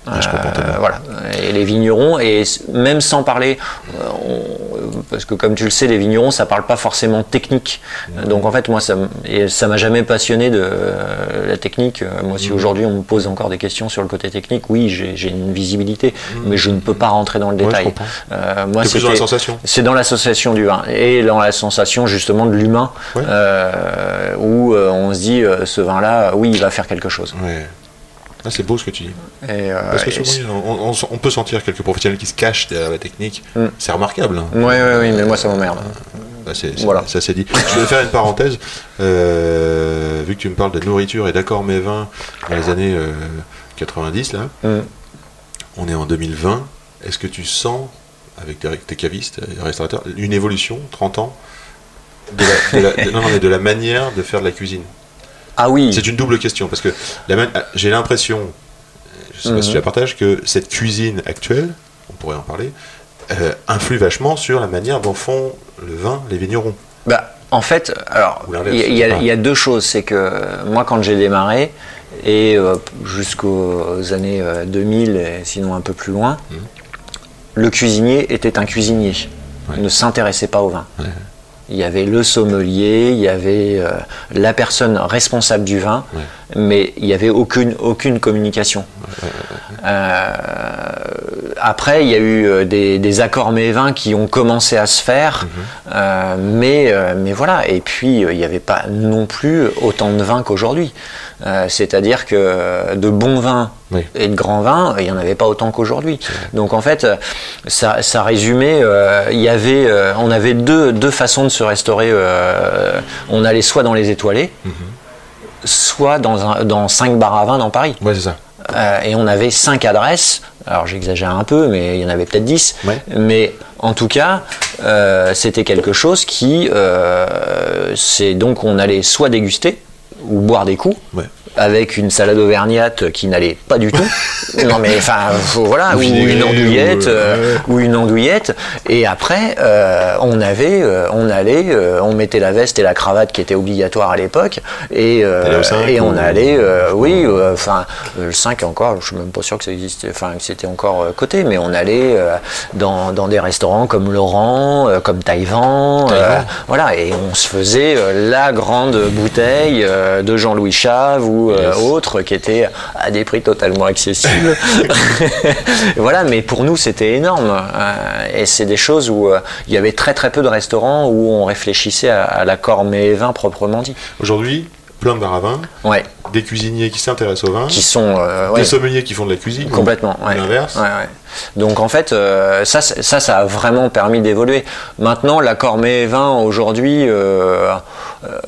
Ah,
Euh, voilà, et les vignerons, et même sans parler, euh, on- parce que comme tu le sais, les vignerons, ça parle pas forcément technique.
Mmh.
Donc en fait, moi, ça, m- et ça m'a jamais passionné de euh, la technique. Euh, Moi,
Mmh.
si aujourd'hui on me pose encore des questions sur le côté technique, oui, j'ai une visibilité,
Mmh.
mais je ne peux pas rentrer dans le
Ouais,
détail. Euh, moi,
plus dans la sensation.
c'est dans l'association du vin et dans la sensation justement de l'humain,
Ouais.
euh, où euh, on se dit euh, ce vin-là, oui, il va faire quelque chose.
Ouais. Ah, c'est beau ce que tu dis.
Et, euh,
Parce que souvent, on, on- on peut sentir quelques professionnels qui se cachent derrière la technique.
Mm.
C'est remarquable. hein.
c'est- Ouais, ouais, oui, mais moi ça m'emmerde.
Bah,
Voilà.
Ça c'est dit. Je vais faire une parenthèse. Euh, vu que tu me parles de nourriture et d'accords mes vins dans les années euh, 90, là,
Mm.
on est en 2020. Est-ce que tu sens, avec tes, tes cavistes et restaurateurs, une évolution, 30 ans, de la, de la- de- non, non, mais de la manière de faire de la cuisine?
Ah oui,
C'est une double question parce que man- j'ai l'impression, je sais pas si
Mhm.
tu la partages, que cette cuisine actuelle, on pourrait en parler, euh, influe vachement sur la manière dont font le vin les vignerons.
Bah, en fait, alors, il y, a- y y deux choses. C'est que euh, moi, quand j'ai démarré, et euh, jusqu'aux années euh, 2000, et sinon un peu plus loin,
Mhm.
le cuisinier était un cuisinier.
Ouais.
Il ne s'intéressait pas au vin.
Ouais.
Il y avait le sommelier, il y avait euh, la personne responsable du vin,
Ouais.
mais il n'y avait aucune, aucune communication. Euh, après, il y a eu euh, des, des accords mets-vins qui ont commencé à se faire,
Mhm.
euh, mais, euh, mais voilà. Et puis, il n'y avait pas non plus autant de vins qu'aujourd'hui. Euh, C'est-à-dire que de bons vins
Oui.
et de grands vins, il n'y en avait pas autant qu'aujourd'hui. Donc en fait, ça, ça résumait, il y avait, on avait deux, deux façons de se restaurer. on allait soit dans les étoilés,
Mhm.
soit dans, un, dans cinq bars à vin dans Paris.
Ouais, c'est ça.
Euh, et on avait cinq adresses. Alors j'exagère un peu, mais il y en avait peut-être 10.
Ouais.
Mais en tout cas, euh, c'était quelque chose qui, euh, c'est donc on allait soit déguster ou boire des coups.
Ouais.
Avec une salade auvergnate qui n'allait pas du tout. non mais enfin voilà
Ou
une andouillette
ou,
euh,
euh,
ou une andouillette. Et après euh, on avait euh, on allait on mettait la veste et la cravate qui était obligatoire à l'époque et et on allait oui enfin le 5 encore je suis même pas sûr que ça existait enfin que c'était encore coté mais on allait dans, dans des restaurants comme Laurent comme Taïwan voilà et on se faisait la grande bouteille de Jean-Louis Chave ou euh,
Yes.
autre qui était à des prix totalement accessibles voilà mais pour nous c'était énorme Euh, et c'est des choses où euh, il y avait très très peu de restaurants où on réfléchissait à, à l'accord et vin proprement dit
Aujourd'hui, plein de bars à vin,
ouais
des cuisiniers qui s'intéressent au vin,
qui sont euh, ouais.
des sommeliers qui font de la cuisine.
Complètement,
ou
ouais.
L'inverse.
Donc en fait, euh, ça, ça, ça a vraiment permis d'évoluer. Maintenant, l'accord mets 20 aujourd'hui, euh, euh,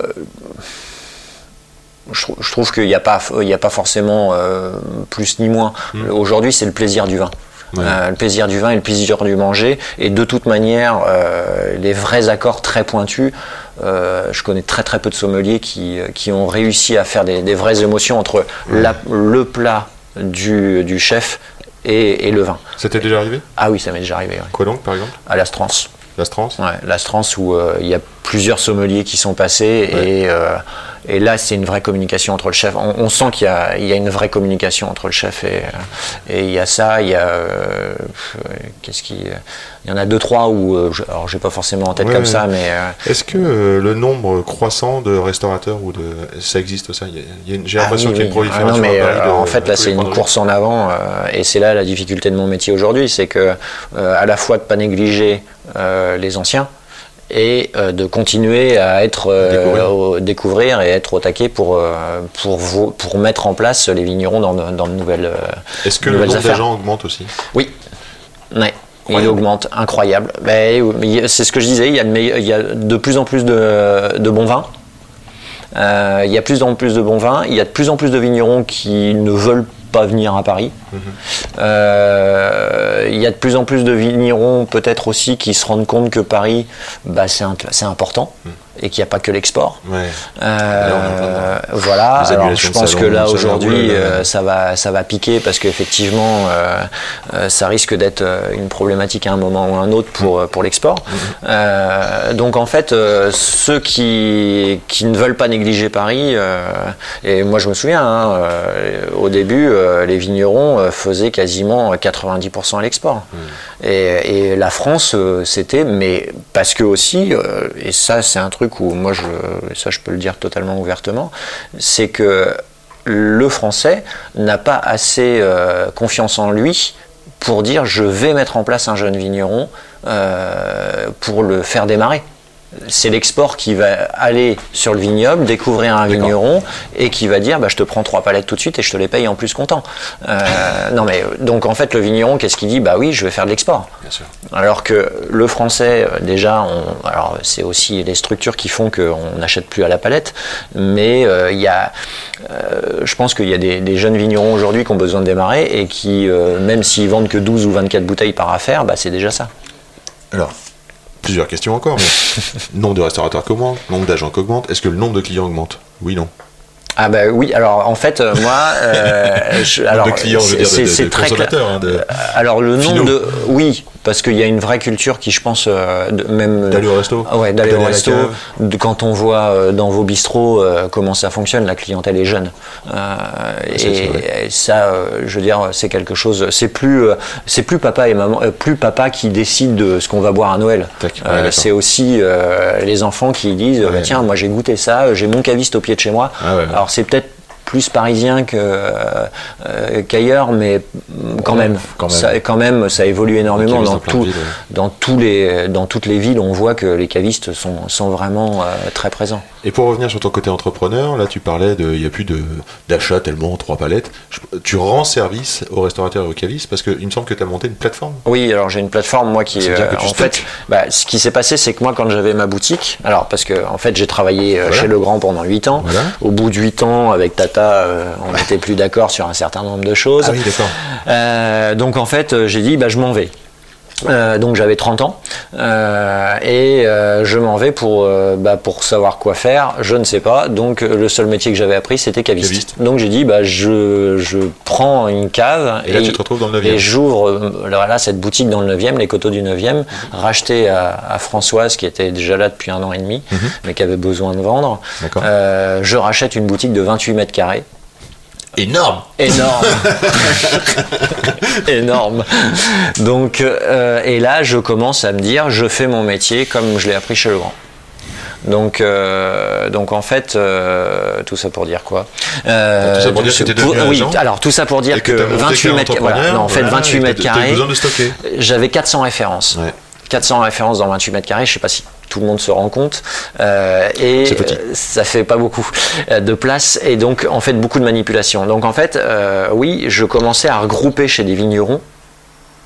je, trou- je trouve qu'il n'y a pas, il a pas forcément euh, plus ni moins. Aujourd'hui, c'est le plaisir du vin.
Ouais.
Euh, le plaisir du vin et le plaisir du manger. Et de toute manière, euh, les vrais accords très pointus, euh, je connais très très peu de sommeliers qui, qui ont réussi à faire des, des vraies émotions entre la- le plat du, du chef et, et le vin.
C'était déjà arrivé?
Ah oui, ça m'est déjà arrivé.
Quoi donc, par exemple?
À l'Astrance.
L'Astrance?
Ouais, l'Astrance où il y a plusieurs sommeliers qui sont passés
Ouais.
et, euh, et là c'est une vraie communication entre le chef. On, on sent qu'il y y a une vraie communication entre le chef et, euh, et il y a ça, il y a euh, qu'est-ce qui, il y en a deux trois où je, alors j'ai pas forcément en tête
Ouais,
comme ça, mais
Est-ce que le nombre croissant de restaurateurs ou de ça existe ça? J'ai
Ah
l'impression qu'il y a une prolifération.
Ah non, mais
de-
en fait, là, c'est une course en avant, et c'est là la difficulté de mon métier aujourd'hui, c'est que à la fois de pas négliger les anciens et euh, de continuer à être euh,
Découvrir.
au- découvrir et être au taquet pour euh, pour mettre en place les vignerons dans, de- dans de nouvelles
Est-ce que le nombre d'agents augmente aussi?
Oui. Ouais. Il augmente, incroyable. Ben, c'est ce que je disais, il y a de, meille- il y a de plus en plus de, de bons vins. Euh, il y a plus en plus de bons vins. Il y a de plus en plus de vignerons qui ne veulent pas venir à Paris. Euh, il y a de plus en plus de vignerons peut-être aussi qui se rendent compte que Paris, bah, c'est important et qu'il n'y a pas que l'export.
Ouais.
Euh,
Là.
Voilà, alors je pense que là aujourd'hui euh, ça va ça va piquer parce qu'effectivement euh, ça risque d'être une problématique à un moment ou à un autre pour, pour l'export. Euh, donc en fait ceux qui, qui ne veulent pas négliger Paris, et moi je me souviens hein, au début les vignerons faisaient quasiment 90% à l'export. Et, et la France c'était mais parce que aussi et ça c'est un truc où moi je ça je peux le dire totalement ouvertement, c'est que le français n'a pas assez euh, confiance en lui pour dire je vais mettre en place un jeune vigneron euh, pour le faire démarrer. C'est l'export qui va aller sur le vignoble, découvrir un vigneron et qui va dire bah, je te prends trois palettes tout de suite et je te les paye en plus content. Euh, non mais donc en fait le vigneron qu'est-ce qu'il dit? Bah oui je vais faire de l'export. Alors que le français, euh, déjà, on- alors c'est aussi les structures qui font qu'on n'achète plus à la palette, mais euh, il y a, euh, je pense qu'il y a des, des jeunes vignerons aujourd'hui qui ont besoin de démarrer et qui, euh, même s'ils vendent que 12 ou 24 bouteilles par affaire, bah, c'est déjà ça.
Alors, plusieurs questions encore. Mais nombre de restaurateurs qui augmente, nombre d'agents qui augmente. Est-ce que le nombre de clients augmente? Oui, non.
Ah bah oui, alors en fait, euh, moi, euh, je- alors, c'est- très clair.
hein, de-
Alors le nombre de, oui, parce qu'il y a une vraie culture qui, je pense, euh, de- même
D'aller au resto
ouais, d'aller au resto. De- quand on voit euh, dans vos bistrots euh, comment ça fonctionne, la clientèle est jeune. Euh, et, ça, euh, je veux dire, c'est quelque chose. C'est plus, euh, c'est plus papa et maman, euh, plus papa qui décide de ce qu'on va boire à Noël.
Ouais,
Euh, c'est aussi euh, les enfants qui disent,
Ouais.
tiens, moi j'ai goûté ça, j'ai mon caviste au pied de chez moi.
Ah ouais.
C'est peut-être plus parisien euh, qu'ailleurs, mais quand,
Ouais,
même,
quand même.
Ça, quand même, ça évolue énormément dans,
dans plein de
tout,
villes, ouais.
dans, tous les, dans toutes les villes. On voit que les cavistes sont, sont vraiment euh, très présents.
Et pour revenir sur ton côté entrepreneur, là tu parlais de, il n'y a plus d'achat tellement trois palettes. Je- tu rends service aux restaurateurs et aux cavistes parce qu'il me semble que tu as monté une plateforme.
Oui, alors j'ai une plateforme moi qui, euh,
tu
en fait, bah, ce qui s'est passé, c'est que moi quand j'avais ma boutique, alors parce que en fait j'ai travaillé euh,
Voilà.
chez Legrand pendant 8 ans.
Voilà.
Au bout de 8 ans, avec Tata, euh, on n'était plus d'accord sur un certain nombre de choses.
Ah oui, d'accord.
Euh, donc en fait, euh, j'ai dit, bah, je m'en vais. Euh, donc j'avais 30 ans euh, et euh, je m'en vais pour, bah, pour savoir quoi faire, je ne sais pas. Donc le seul métier que j'avais appris c'était caviste.
Caviste.
Donc j'ai dit bah, je, je prends une cave
Et là, tu te retrouves dans le 9e.
et j'ouvre voilà, cette boutique dans le 9e, les coteaux du 9e, rachetée à, à Françoise qui était déjà là depuis un an et demi mais qui avait besoin de vendre. Je rachète une boutique de 28 mètres carrés
Énorme.
énorme. Énorme. Donc euh, et là je commence à me dire je fais mon métier comme je l'ai appris chez Legrand. Donc, euh, donc en fait, euh, tout ça pour dire quoi? Euh,
Tout ça pour dire que
pour- Oui, alors tout ça pour dire que,
que t'as monté
28
qu'un
mètres, voilà, non, en fait
voilà,
28
et
mètres carrés, j'avais 400 références.
Ouais.
400 références dans 28 mètres carrés, je sais pas si tout le monde se rend compte. Euh, et ça fait pas beaucoup euh, de place et donc en fait beaucoup de manipulation. Donc en fait, euh, oui, je commençais à regrouper chez des vignerons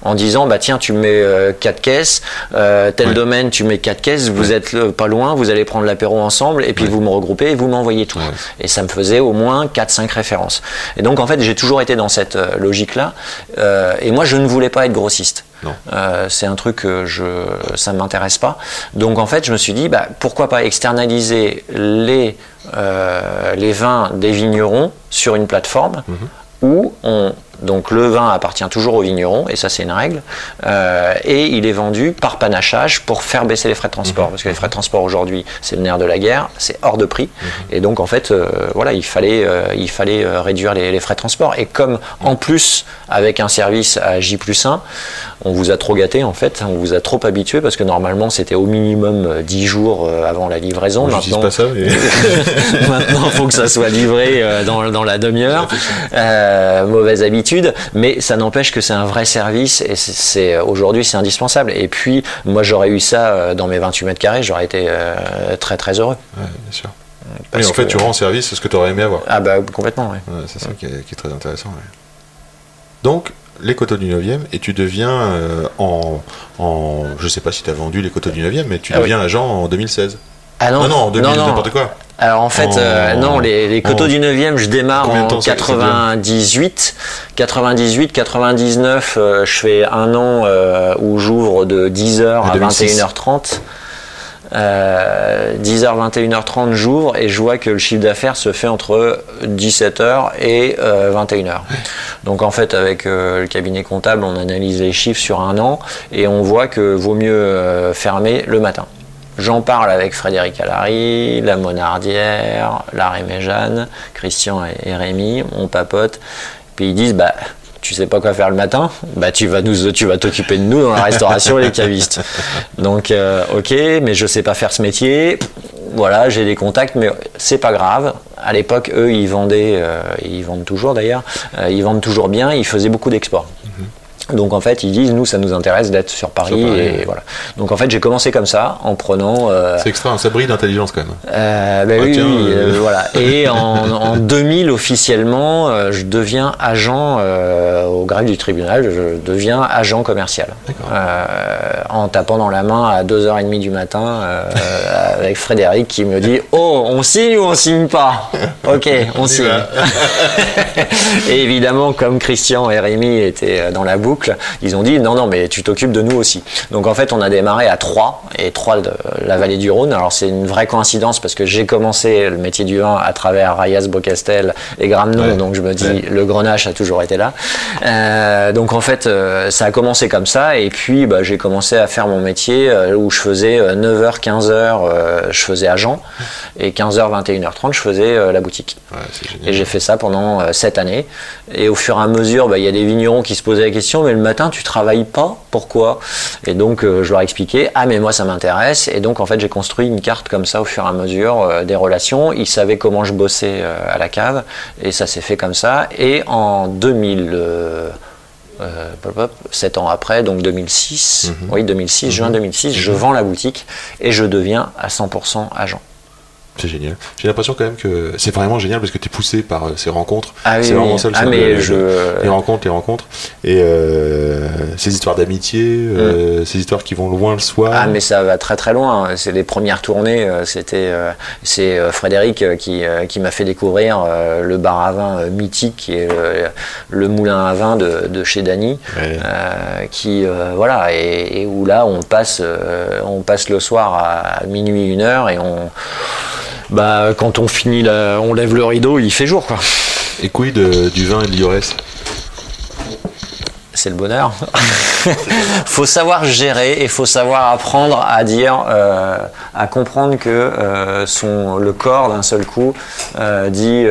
en disant bah tiens tu mets 4 caisses euh, tel domaine tu mets 4 caisses vous êtes euh, pas loin vous allez prendre l'apéro ensemble et puis vous me regroupez et vous m'envoyez tout. Et ça me faisait au moins 4 5 références. Et donc en fait j'ai toujours été dans cette logique là et moi je ne voulais pas être grossiste. Euh, c'est un truc que je, ça ne m'intéresse pas. Donc en fait, je me suis dit, bah, pourquoi pas externaliser les, euh, les vins des vignerons sur une plateforme où on, donc le vin appartient toujours aux vignerons, et ça c'est une règle, euh, et il est vendu par panachage pour faire baisser les frais de transport, parce que les frais de transport aujourd'hui c'est le nerf de la guerre, c'est hors de prix, et donc en fait euh, voilà il fallait, euh, il fallait réduire les, les frais de transport, et comme en plus avec un service à J plus 1, on vous a trop gâté en fait, on vous a trop habitué parce que normalement c'était au minimum euh, 10 jours avant la livraison. Maintenant,
pas ça, mais
Maintenant, il faut que ça soit livré dans, dans la demi-heure. Mauvaise habitude, mais ça n'empêche que c'est un vrai service et c'est- c'est aujourd'hui c'est indispensable. Et puis, moi, j'aurais eu ça euh, dans mes 28 mètres carrés, j'aurais été euh, très très heureux.
Ouais, bien sûr.
Parce
Oui, en fait,
que-
tu rends service ce que tu aurais aimé avoir.
Ah bah complètement. Ouais,
c'est ça qui est, qui est très intéressant. ouais. Donc, les coteaux du 9e, et tu deviens euh, en, en. Je sais pas si tu as vendu les coteaux du 9e, mais tu
Ah oui.
deviens agent en 2016.
Ah
Non, non, en 2000, n'importe quoi.
Alors en fait,
En-
euh, non, les, les coteaux
en-
du 9e, je démarre
Combien
en
temps ça- ça dure
98. 98, 99, euh, je fais un an euh, où j'ouvre de 10h
En
à
2006.
21h30. Euh, 10h, 21h30, j'ouvre et je vois que le chiffre d'affaires se fait entre 17h et euh, 21h. Donc en fait, avec euh, le cabinet comptable, on analyse les chiffres sur un an et on voit que vaut mieux euh, fermer le matin. J'en parle avec Frédéric Allary, la Monardière, Larry Méjeanne, Christian et, Rémi, on papote. Puis ils disent bah tu sais pas quoi faire le matin, bah tu vas nous, tu vas t'occuper de nous dans la restauration les cavistes. Donc euh, ok, mais je sais pas faire ce métier. Voilà, j'ai des contacts, mais c'est pas grave. À l'époque, eux, ils vendaient, euh, ils vendent toujours d'ailleurs, euh, ils vendent toujours bien. Ils faisaient beaucoup d'exports. Donc en fait, ils disent nous, ça nous intéresse d'être sur Paris,
Sur Paris,
et
ouais.
voilà. Donc en fait, j'ai commencé comme ça, en prenant. euh,
C'est extra, ça brille d'intelligence quand même.
euh, ben
Ah,
oui,
tiens, euh,
euh, voilà. Et en, en 2000 officiellement, je deviens agent au greffe du tribunal. Je deviens agent commercial en tapant dans la main à 2h30 du matin avec Frédéric qui me dit Oh, on signe ou on signe pas? Ok, on signe. et évidemment, comme Christian et Rémi étaient dans la boucle, ils ont dit Non, non, mais tu t'occupes de nous aussi. Donc en fait, on a démarré à 3 et 3 de la vallée du Rhône. Alors c'est une vraie coïncidence parce que j'ai commencé le métier du vin à travers Rayas, Bocastel et Gramnon.
Ouais.
Donc je me dis
Ouais.
le grenache a toujours été là. Euh, donc en fait, euh, ça a commencé comme ça et puis bah, j'ai commencé à faire mon métier euh, où je faisais 9h, 15h, je faisais agent et 15h, 21h30, je faisais la boutique.
Ouais.
Et j'ai fait ça pendant euh, sept années. Et au fur et à mesure, bah, il y a des vignerons qui se posaient la question, mais le matin, tu travailles pas Pourquoi? Et donc, euh, je leur expliquais, ah, mais moi, ça m'intéresse. Et donc, en fait, j'ai construit une carte comme ça au fur et à mesure euh, des relations. Ils savaient comment je bossais euh, à la cave. Et ça s'est fait comme ça. Et en 2000... euh, euh, pop, pop, sept ans après, donc 2006, oui 2006, juin 2006, je vends la boutique et je deviens à 100% agent.
C'est génial. J'ai l'impression quand même que c'est vraiment génial parce que tu es poussé par euh, ces rencontres.
Ah oui,
c'est vraiment ça le
Ah, mais je-
Les rencontres, les rencontres. Et euh, ces histoires d'amitié, euh, ces histoires qui vont loin le soir.
Mm. Ah mais ça va très très loin. C'est les premières tournées. euh, C'était euh, c'est euh, Frédéric euh, qui, euh, qui m'a fait découvrir euh, le bar à vin euh, mythique qui est le, le moulin à vin de, de chez Dany,
Ouais.
euh, qui euh, voilà et, et où là on passe euh, on passe le soir à minuit une heure et on bah quand on finit la- on lève le rideau il fait jour quoi.
Et quid euh, du vin et de l'ivresse?
C'est le bonheur. faut savoir gérer et faut savoir apprendre à dire, euh, à comprendre que euh, son, le corps d'un seul coup euh, dit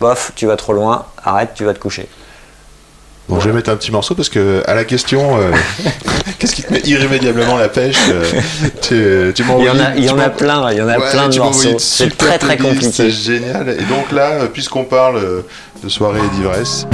bof, tu vas trop loin, arrête, tu vas te coucher.
Bon, je vais mettre un petit morceau parce que à la question, euh, qu'est-ce qui te met irrémédiablement la pêche euh, Tu, tu
Il y en a, il y en a plein, il y en a
Ouais,
plein de morceaux. C'est très très
playlist,
compliqué.
C'est génial. Et donc là, euh, puisqu'on parle de soirée et d'ivresse,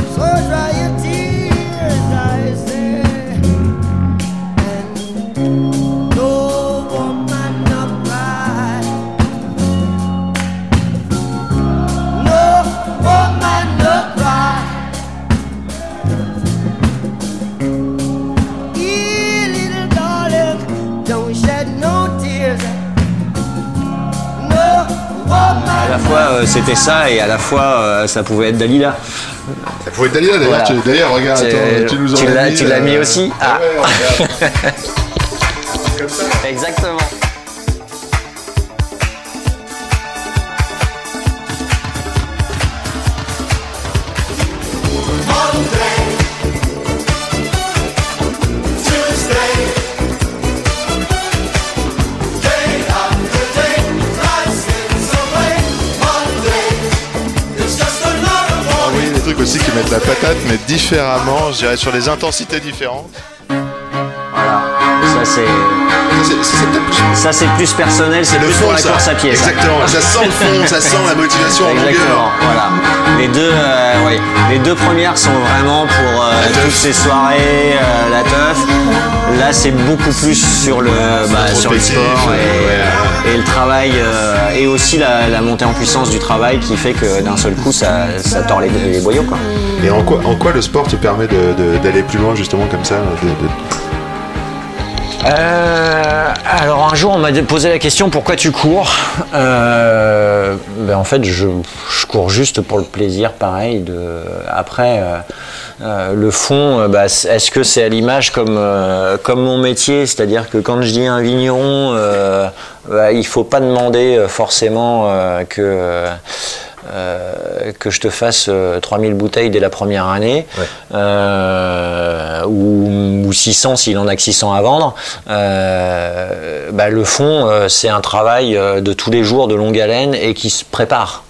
fois euh, c'était ça et à la fois euh, ça pouvait être Dalila.
ça pouvait être Dalila d'ailleurs.
Voilà.
tu- D'ailleurs, regarde, attends, tu nous en
tu
as
l'as-
mis,
tu l'as
euh,
mis aussi
Ah
Ah.
ouais, regarde. Comme ça.
Exactement.
Mais différemment, je dirais sur les intensités différentes.
Voilà. Ça c'est ça c'est plus personnel, c'est
le
plus
fond,
pour la
ça.
course à pied. ça.
Exactement, ça sent le fond, ça sent la motivation en
Exactement,
longueur.
voilà. Les deux, euh, ouais, les deux premières sont vraiment pour euh, toutes ces soirées, euh, la teuf. Là, c'est beaucoup plus sur le, bah, sur le sport et, et le travail, et aussi la, la montée en puissance du travail qui fait que d'un seul coup, ça, ça tord les, les boyaux, quoi.
Et en quoi, en quoi le sport te permet d'aller plus loin justement comme ça de- de-
Euh, alors un jour on m'a posé la question pourquoi tu cours Euh, ben, En fait je, je cours juste pour le plaisir pareil. De, après euh, euh, le fond, euh, bah, est-ce que c'est à l'image comme, euh, comme mon métier? C'est-à-dire que quand je dis un vigneron, bah, il faut pas demander forcément que... euh, euh, que je te fasse euh, 3000 bouteilles dès la première année,
Ouais.
euh, ou, ou 600 s'il en a que 600 à vendre. Euh, bah, le fond, euh, c'est un travail euh, de tous les jours, de longue haleine et qui se prépare.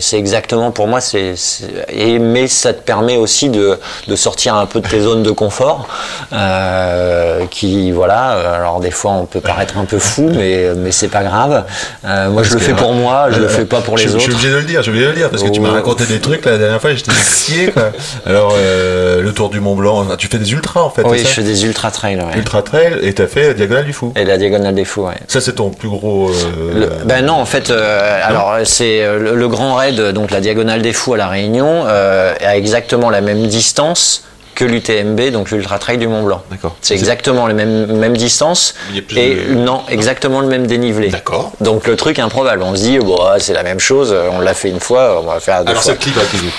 C'est exactement pour moi, c'est, c'est- et, mais ça te permet aussi de, de sortir un peu de tes zones de confort, euh, qui voilà. euh, Alors des fois, on peut paraître un peu fou, mais mais c'est pas grave. Euh, moi, je le fais pour moi, je le fais pas pour les
je, Je suis
autres.
obligé de le dire, je suis obligé de le dire, parce que tu m'as
Oh.
raconté des trucs la dernière fois, j'étais scié quoi. Alors, euh, le tour du Mont Blanc, tu fais des ultras en fait,
Oui, je fais des ultra trails. ouais.
Ultra trail, et t'as fait Diagonale du Fou.
Et la diagonale des fous, ouais.
Ça, c'est ton plus gros. euh,
Le- ben non, en fait, euh, alors c'est le, le Grand Raid, donc la Diagonale des Fous à La Réunion, a exactement la même distance que l'UTMB, donc l'Ultra Trail du Mont Blanc.
D'accord.
C'est exactement la même, même distance et
de-
non, exactement le même dénivelé.
D'accord.
Donc le truc est improbable. On se dit, bon, ah, c'est la même chose, on l'a fait une fois, on va faire deux
Alors,
fois.
c'est le clip qui joue.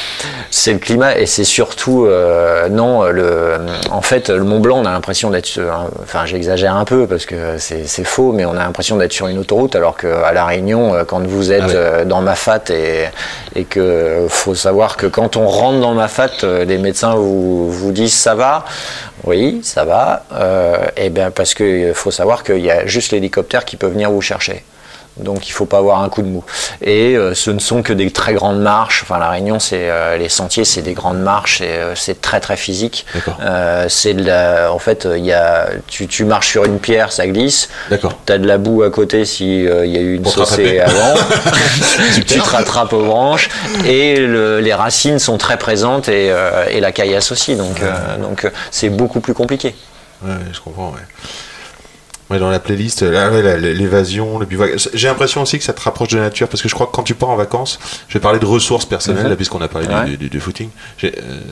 C'est le climat et c'est surtout euh, non le en fait le Mont Blanc on a l'impression d'être enfin j'exagère un peu parce que c'est faux mais on a l'impression d'être sur une autoroute alors qu'à la Réunion euh, quand vous êtes
Ah ouais.
euh, dans Mafat et et que faut savoir que quand on rentre dans Mafat les médecins vous vous disent ça va? Oui ça va. Euh, et bien parce que faut savoir qu'il y a juste l'hélicoptère qui peut venir vous chercher donc il faut pas avoir un coup de mou. Et euh, ce ne sont que des très grandes marches. Enfin la Réunion, c'est euh, les sentiers, c'est des grandes marches. euh, c'est très très physique.
D'accord.
C'est de la- en fait, il y a, tu, tu marches sur une pierre, ça glisse.
D'accord.
T'as de la boue à côté si il y a eu une saucée avant. tu te rattrapes aux branches et le- les racines sont très présentes et, et la caillasse aussi. Donc donc c'est beaucoup plus compliqué.
Ouais, je comprends, ouais. Ouais, dans la playlist, ouais, la- l'évasion, le bivouac. J'ai l'impression aussi que ça te rapproche de la nature, parce que je crois que quand tu pars en vacances, je vais parler de ressources personnelles, puisqu'on a parlé du-
Ouais.
du, du- du footing. Euh,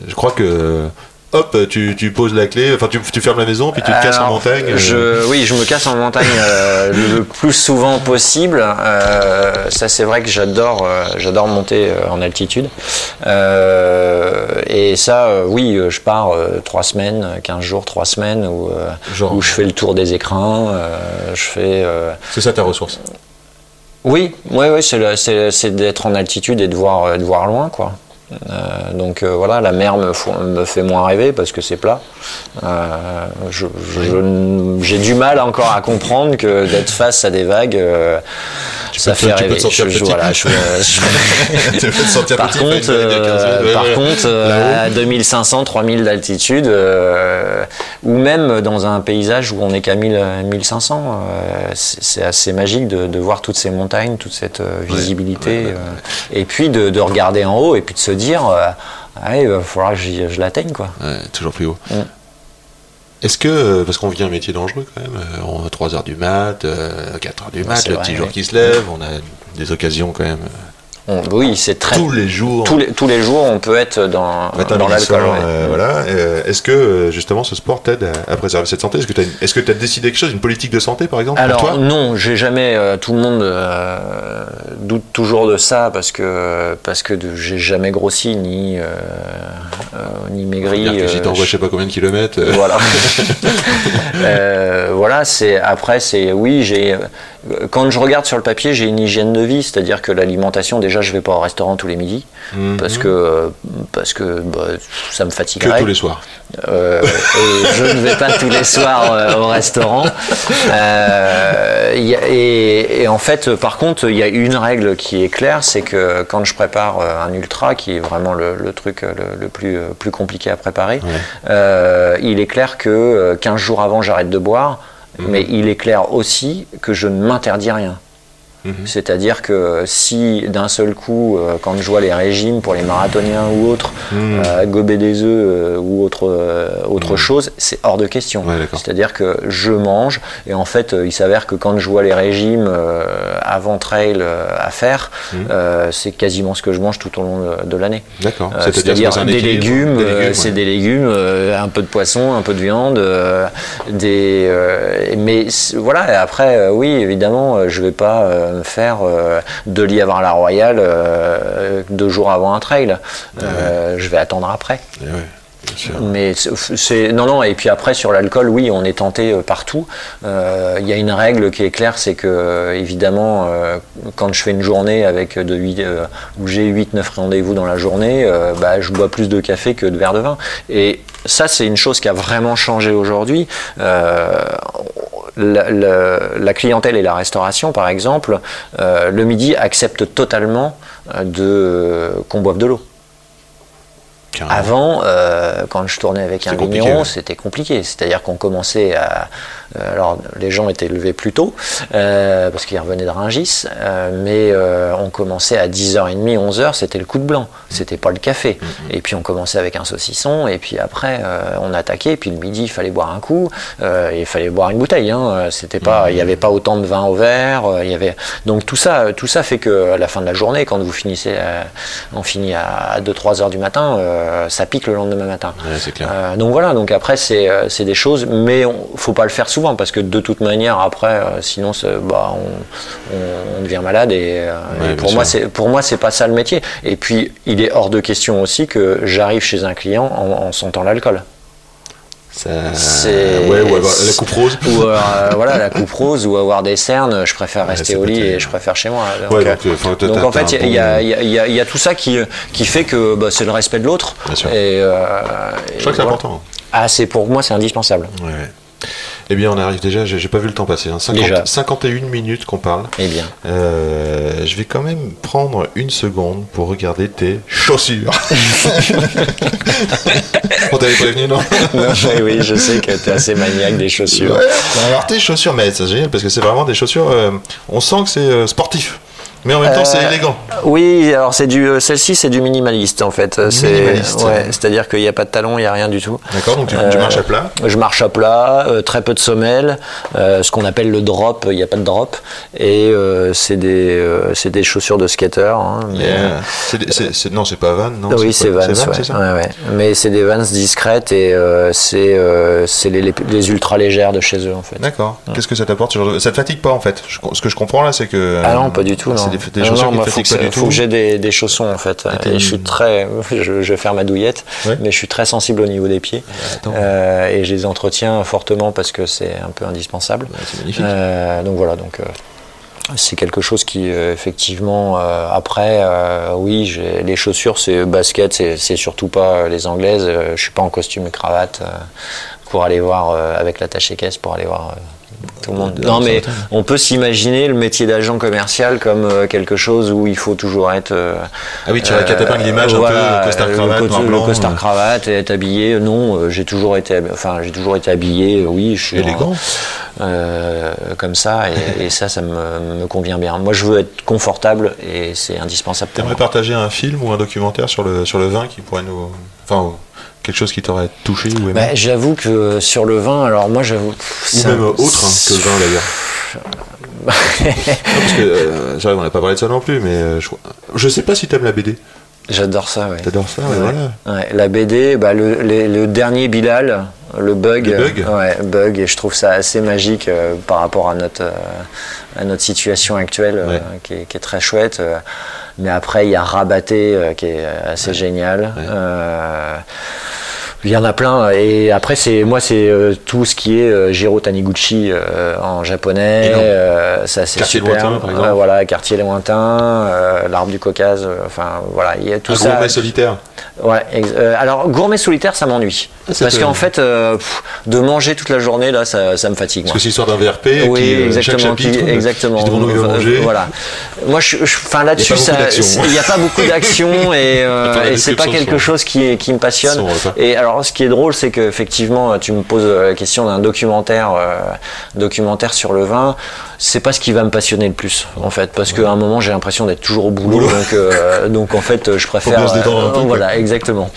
je crois que, hop, tu, tu poses la clé, enfin, tu, tu fermes la maison, puis tu te casses en montagne. euh,
je, oui, je me casse en montagne euh, le plus souvent possible. Euh, ça, c'est vrai que j'adore, euh, j'adore monter euh, en altitude. Euh, et ça, euh, oui, euh, je pars euh, trois semaines, 15 jours, trois semaines, où, euh,
Genre.
où je fais le tour des écrins. euh, je fais. euh,
C'est ça ta ressource?
oui, oui, oui, c'est, d'être en altitude et de voir, euh, de voir loin, quoi. Euh, donc euh, voilà, la mer me, fait moins rêver parce que c'est plat. Euh, j'ai du mal encore à comprendre que d'être face à des vagues, ça fait rêver. par contre,
fais une valide à 15 ouais,
par contre, à 2500, 3000 d'altitude, ou même dans un paysage où on n'est qu'à 1000, 1500, euh, c'est assez magique de, de voir toutes ces montagnes, toute cette visibilité,
ouais, ouais,
et puis de, de regarder en haut et puis de se dire, euh, il va falloir que j'y- je l'atteigne, quoi.
Ouais, toujours plus haut. Est-ce que, euh, parce qu'on vit un métier dangereux quand même, euh, on a 3h du mat, euh, 4h du mat,
c'est
le
vrai,
petit jour qui se lève, on a des occasions quand même.
On- oui, c'est très.
tous les jours.
tous les, tous les jours, on peut être dans, dans l'alcool. ouais.
euh, voilà. Euh, Est-ce que euh, justement ce sport t'aide à, à préserver cette santé? Est-ce que tu as, décidé quelque chose, une politique de santé par exemple
Alors
pour toi?
non, j'ai jamais. euh, tout le monde doute toujours de ça parce que parce que j'ai jamais grossi ni ni maigri.
Que si t'envoies je sais pas combien de kilomètres,
voilà. Voilà, c'est après c'est oui, j'ai quand je regarde sur le papier, j'ai une hygiène de vie, c'est-à-dire que l'alimentation déjà je vais pas au restaurant tous les midis
Mhm.
parce que parce que bah, ça me
que
fatiguerait.
tous les soirs.
Euh, et je ne vais pas tous les soirs euh, au restaurant. Euh, il y a- et, et en fait, par contre, il y a une règle qui est claire, c'est que quand je prépare euh, un ultra, qui est vraiment le, le truc euh, le, le plus, euh, plus compliqué à préparer, euh, il est clair que euh, 15 jours avant, j'arrête de boire, mais il est clair aussi que je ne m'interdis rien. C'est-à-dire que si d'un seul coup, euh, quand je vois les régimes pour les marathoniens ou autres,
Mhm.
euh, gober des œufs euh, ou autre, autre chose, c'est hors de question.
Ouais.
C'est-à-dire que je mange et en fait, il s'avère que quand je vois les régimes avant trail à faire,
Mhm.
c'est quasiment ce que je mange tout au long de, de l'année.
D'accord. C'est-à-dire
des légumes,
Des
c'est des légumes, un peu de poisson, un peu de viande, des. mais voilà. Et après, oui, évidemment, je vais pas faire euh, de lièvre à la royale euh, deux jours avant un trail. Euh, Je vais attendre après.
Eh ouais.
Mais c'est- non non et puis après sur l'alcool oui on est tenté partout. Euh, Il y a une règle qui est claire c'est que évidemment euh, quand je fais une journée avec de 8, euh, où j'ai 8-9 rendez-vous dans la journée bah, je bois plus de café que de verre de vin et ça c'est une chose qui a vraiment changé aujourd'hui. La, clientèle et la restauration, par exemple, euh, le midi acceptent totalement euh, de qu'on boive de l'eau.
Carrément.
Avant, euh, quand je tournais avec un vigneron,
ouais.
c'était compliqué. C'est-à-dire qu'on commençait à. euh, alors, les gens étaient levés plus tôt, euh, parce qu'ils revenaient de Rungis, euh, mais on commençait à 10h30, 11h, c'était le coup de blanc. C'était pas le café.
Mm-hmm.
Et puis, on commençait avec un saucisson, et puis après, on attaquait, et puis le midi, il fallait boire un coup, euh, il fallait boire une bouteille. Hein. C'était pas,
Mm-hmm.
il n'y avait pas autant de vin au verre. Il y avait... Donc, tout ça, tout ça fait que à la fin de la journée, quand vous finissez, on finit à 2-3 heures du matin, ça pique le lendemain matin.
Ouais, c'est clair.
Euh, donc voilà, donc après c'est euh, c'est des choses, mais on, faut pas le faire souvent parce que de toute manière après, euh, sinon bah, on, on- on devient malade et, euh,
Ouais,
et pour moi pour moi c'est pas ça le métier. Et puis il est hors de question aussi que j'arrive chez un client en, en sentant l'alcool.
Ça...
C'est-
Ouais, la coupe rose.
Ou euh, voilà la coupe rose ou avoir des cernes, je préfère rester au lit et je préfère chez moi.
Ouais,
euh,
donc, euh,
donc
t'as-
en fait, il y, a-
bon-
il y a- il y a- il y a tout ça qui, qui fait que bah, c'est le respect de l'autre.
Bien sûr.
Et, euh,
Je crois que c'est
voilà.
important.
Ah, c'est pour moi, c'est indispensable.
Ouais. Eh bien, on arrive déjà, j'ai pas vu le temps passer. Hein. 50
Déjà.
51 minutes qu'on parle.
Eh bien.
Euh, je vais quand même prendre une seconde pour regarder tes chaussures. On t'avait prévenu, non?
Oui, je sais que tu es assez maniaque des chaussures.
Ouais, alors tes chaussures, mais c'est génial parce que c'est vraiment des chaussures. euh, on sent que c'est euh, sportif, mais en même temps c'est
Euh,
élégant.
Oui, alors c'est du, euh, celle-ci c'est du minimaliste en fait. C'est,
Minimaliste.
ouais, c'est-à-dire qu'il n'y a pas de talon, il n'y a rien du tout.
D'accord, donc tu, tu
Euh,
marches à plat.
Je marche à plat, euh, très peu de semelles, euh, ce qu'on appelle le drop, il n'y a pas de drop, et euh, c'est des, euh, c'est des chaussures de skater. hein, mais,
Yeah. C'est non, c'est pas Van, non
oui, c'est Vans,
Vans,
ouais.
c'est ça
Ouais. Mais c'est des Vans discrètes et euh, c'est euh, c'est les, les, les ultra légères de chez eux en fait.
D'accord. Qu'est-ce que ça t'apporte Ça te fatigue pas en fait? Je- Ce que je comprends là, c'est que.
Ah non, pas du tout.
C'est
Non.
des, des
Ah
chaussures
non,
qui
faut
fatiguent
que,
pas
faut j'ai des, des chaussons en fait. Et je suis très, je, je vais faire ma douillette,
Ouais.
mais je suis très sensible au niveau des pieds. Euh, et je les entretiens fortement parce que c'est un peu indispensable.
Ouais, c'est magnifique.
Euh, donc voilà, donc. euh, c'est quelque chose qui euh, effectivement euh, après euh, oui j'ai les chaussures c'est basket c'est c'est surtout pas les anglaises je suis pas en costume et cravate pour aller voir avec l'attaché caisse pour aller voir tout le monde. Non, mais on peut s'imaginer le métier d'agent commercial comme euh, quelque chose où il faut toujours être. euh,
Ah oui, tu as catapingue l'image un peu costard
le
cravate,
co- le costard cravate et être habillé. Non, euh, j'ai toujours été, enfin, j'ai toujours été habillé. euh, Oui, je suis
Élégant.
euh, comme ça, et, et ça, ça me, me convient bien. Moi, je veux être confortable et c'est indispensable. pour
T'aimerais partager un film ou un documentaire sur le, sur le vin qui pourrait nous. Enfin, quelque chose qui t'aurait touché ou aimé
Bah, j'avoue que sur le vin, alors moi, j'avoue.
Ou
un-
même autre hein, que le vin d'ailleurs. Parce que, euh, on n'a pas parlé de ça non plus, mais euh, je, je sais pas si t'aimes la BD.
J'adore ça, ouais.
T'adores ça, ouais, voilà.
Ouais, la BD, bah, le, les- le dernier Bilal, le bug,
Le Bug
euh, ouais, bug, et je trouve ça assez magique euh, par rapport à notre euh, à notre situation actuelle, euh,
Ouais.
qui, est, qui est très chouette. euh. mais après, il y a Rabaté, euh, qui est assez génial. Il y en a plein et après c'est moi c'est euh, tout ce qui est euh, Jiro Taniguchi euh, en japonais euh, ça c'est
Quartier
super
lointain, par exemple.
Voilà quartier lointain euh, l'arbre du Caucase euh, enfin voilà il y a tout
Un
ça
gourmet solitaire.
Ouais, euh, alors gourmet solitaire, ça m'ennuie. Parce qu'en fait, euh, pff, de manger toute la journée, là, ça, ça me fatigue.
Parce que c'est l'histoire d'un VRP
Oui,
qui, euh, chaque
exactement. qui-
chapitre, euh,
exactement.
qui demande manger.
Voilà. Moi, je, enfin là-dessus,
Il
n'y a pas beaucoup d'action et, euh, et c'est pas quelque chose qui, qui me passionne. Et alors, ce qui est drôle, c'est qu'effectivement, tu me poses la question d'un documentaire, euh, documentaire sur le vin. C'est pas ce qui va me passionner le plus, en fait, parce qu'à un moment, j'ai l'impression d'être toujours au boulot,
Boulot.
donc, donc en fait, je préfère.
peu,
voilà, exactement.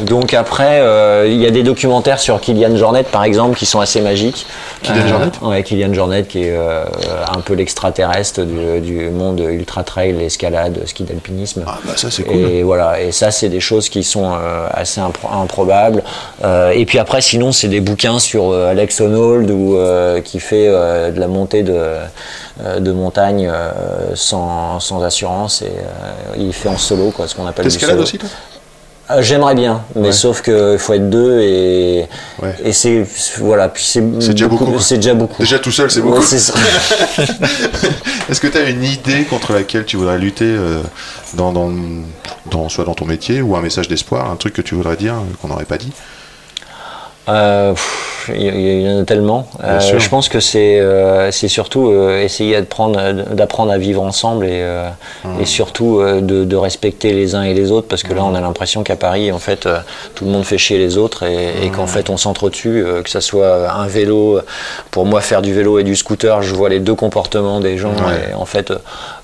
Donc après, il y a des documentaires sur Kylian Jornet, par exemple, qui sont assez magiques.
Kylian
Euh,
Jornet
Ouais, Kylian Jornet, qui est euh, un peu l'extraterrestre du, du monde ultra trail, escalade, ski d'alpinisme.
Ah bah ça c'est cool.
Et voilà, et ça c'est des choses qui sont euh, assez impro- improbables. Euh, et puis après, sinon, c'est des bouquins sur Alex Honnold ou qui fait de la montée de, de montagne sans, sans assurance et il fait en solo, quoi, ce qu'on appelle du solo.
aussi toi?
J'aimerais bien, mais
Ouais.
sauf qu'il faut être deux et,
Ouais.
et c'est voilà, puis c'est
déjà beaucoup.
C'est déjà beaucoup.
Déjà tout seul c'est beaucoup. Est-ce que tu as une idée contre laquelle tu voudrais lutter euh, dans, dans, dans- soit dans ton métier ou un message d'espoir, un truc que tu voudrais dire euh, qu'on n'aurait pas dit?
Euh, pff, Il y, il y en a tellement. Euh, je pense que c'est euh, surtout euh, essayer d'apprendre à vivre ensemble et,
Mmh.
et surtout de, de respecter les uns et les autres parce que là on a l'impression qu'à Paris en fait tout le monde fait chier les autres et, et qu'en
Mmh.
fait on s'entretue que ça soit un vélo pour moi faire du vélo et du scooter je vois les deux comportements des gens et en fait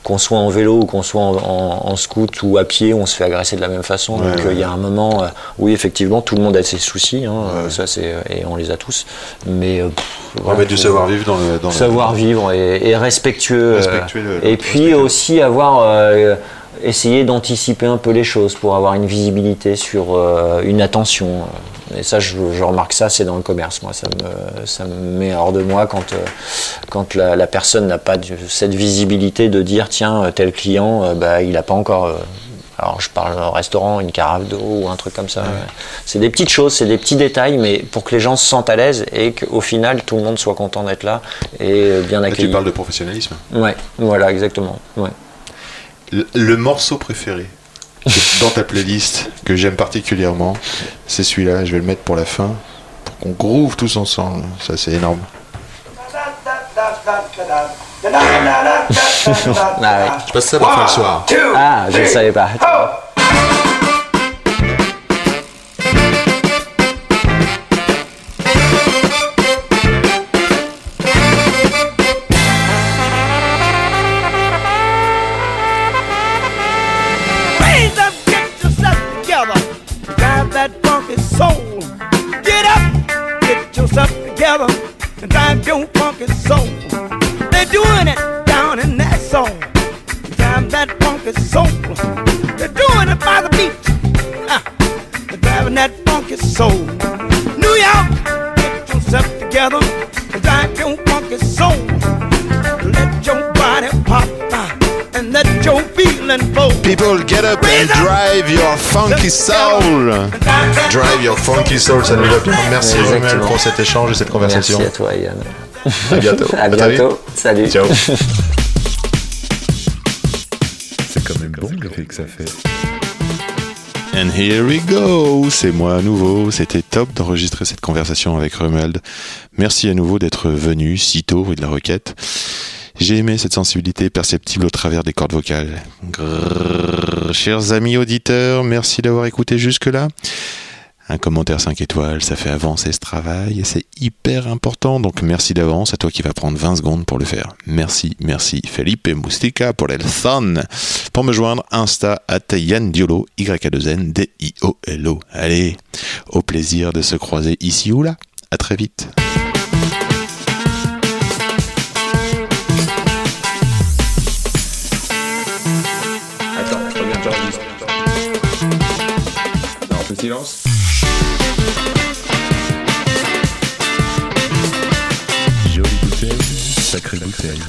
qu'on soit en vélo ou qu'on soit en, en- en scoot ou à pied on se fait agresser de la même façon donc il y a un moment oui effectivement tout le monde a ses soucis hein, ça et on les a tous mais euh, pff, voilà,
du savoir-vivre dans le. Dans le-
savoir vivre et, et respectueux, euh,
le-
et puis aussi avoir euh, essayer d'anticiper un peu les choses pour avoir une visibilité sur euh, une attention et ça je, je remarque ça c'est dans le commerce moi ça me, ça me met hors de moi quand, euh, quand la, la personne n'a pas de- cette visibilité de dire tiens tel client euh, bah, il n'a pas encore alors je parle au restaurant, une carafe d'eau ou un truc comme ça. C'est des petites choses, c'est des petits détails, mais pour que les gens se sentent à l'aise et qu'au final tout le monde soit content d'être là et euh, bien
Là,
accueilli.
tu parles de professionnalisme.
Ouais, voilà, exactement. Ouais.
Le, le morceau préféré dans ta playlist que j'aime particulièrement, c'est celui-là. Je vais le mettre pour la fin pour qu'on groove tous ensemble. Ça c'est énorme.
Ah,
Je passe ça pour faire le soir.
Ah, je ne savais pas.
Get up, get yourself together. And drive your funky soul. They're doing it down in that soul. Drive that funky soul. They're doing it by the beach. Ah, they're driving that funky soul. New York, get yourself together. And drive your funky soul. Let your body pop. And let your feeling flow.
People get up and drive your funky soul. Drive your funky soul, ça nous va bien. Merci
Exactement.
Romuald pour cet échange et cette conversation.
Merci à toi, Yann.
À bientôt.
À bientôt. Salut.
Ciao.
C'est quand même bon l'effet que ça fait.
And here we go, c'est moi à nouveau. C'était top d'enregistrer cette conversation avec Romuald. Merci à nouveau d'être venu si tôt et de la requête. J'ai aimé cette sensibilité perceptible au travers des cordes vocales. Grrr. Chers amis auditeurs, merci d'avoir écouté jusque-là. Un commentaire 5 étoiles, ça fait avancer ce travail et c'est hyper important. Donc merci d'avance à toi qui va prendre 20 secondes pour le faire. Merci, merci Felipe Mustica pour el son. Pour me joindre, Insta at Yann Diolo, y a 2 n d i o l o Allez, au plaisir de se croiser ici ou là. À très vite.
Attends, reviens, j'enregistre. Non, silence.
Sacrée bouteille.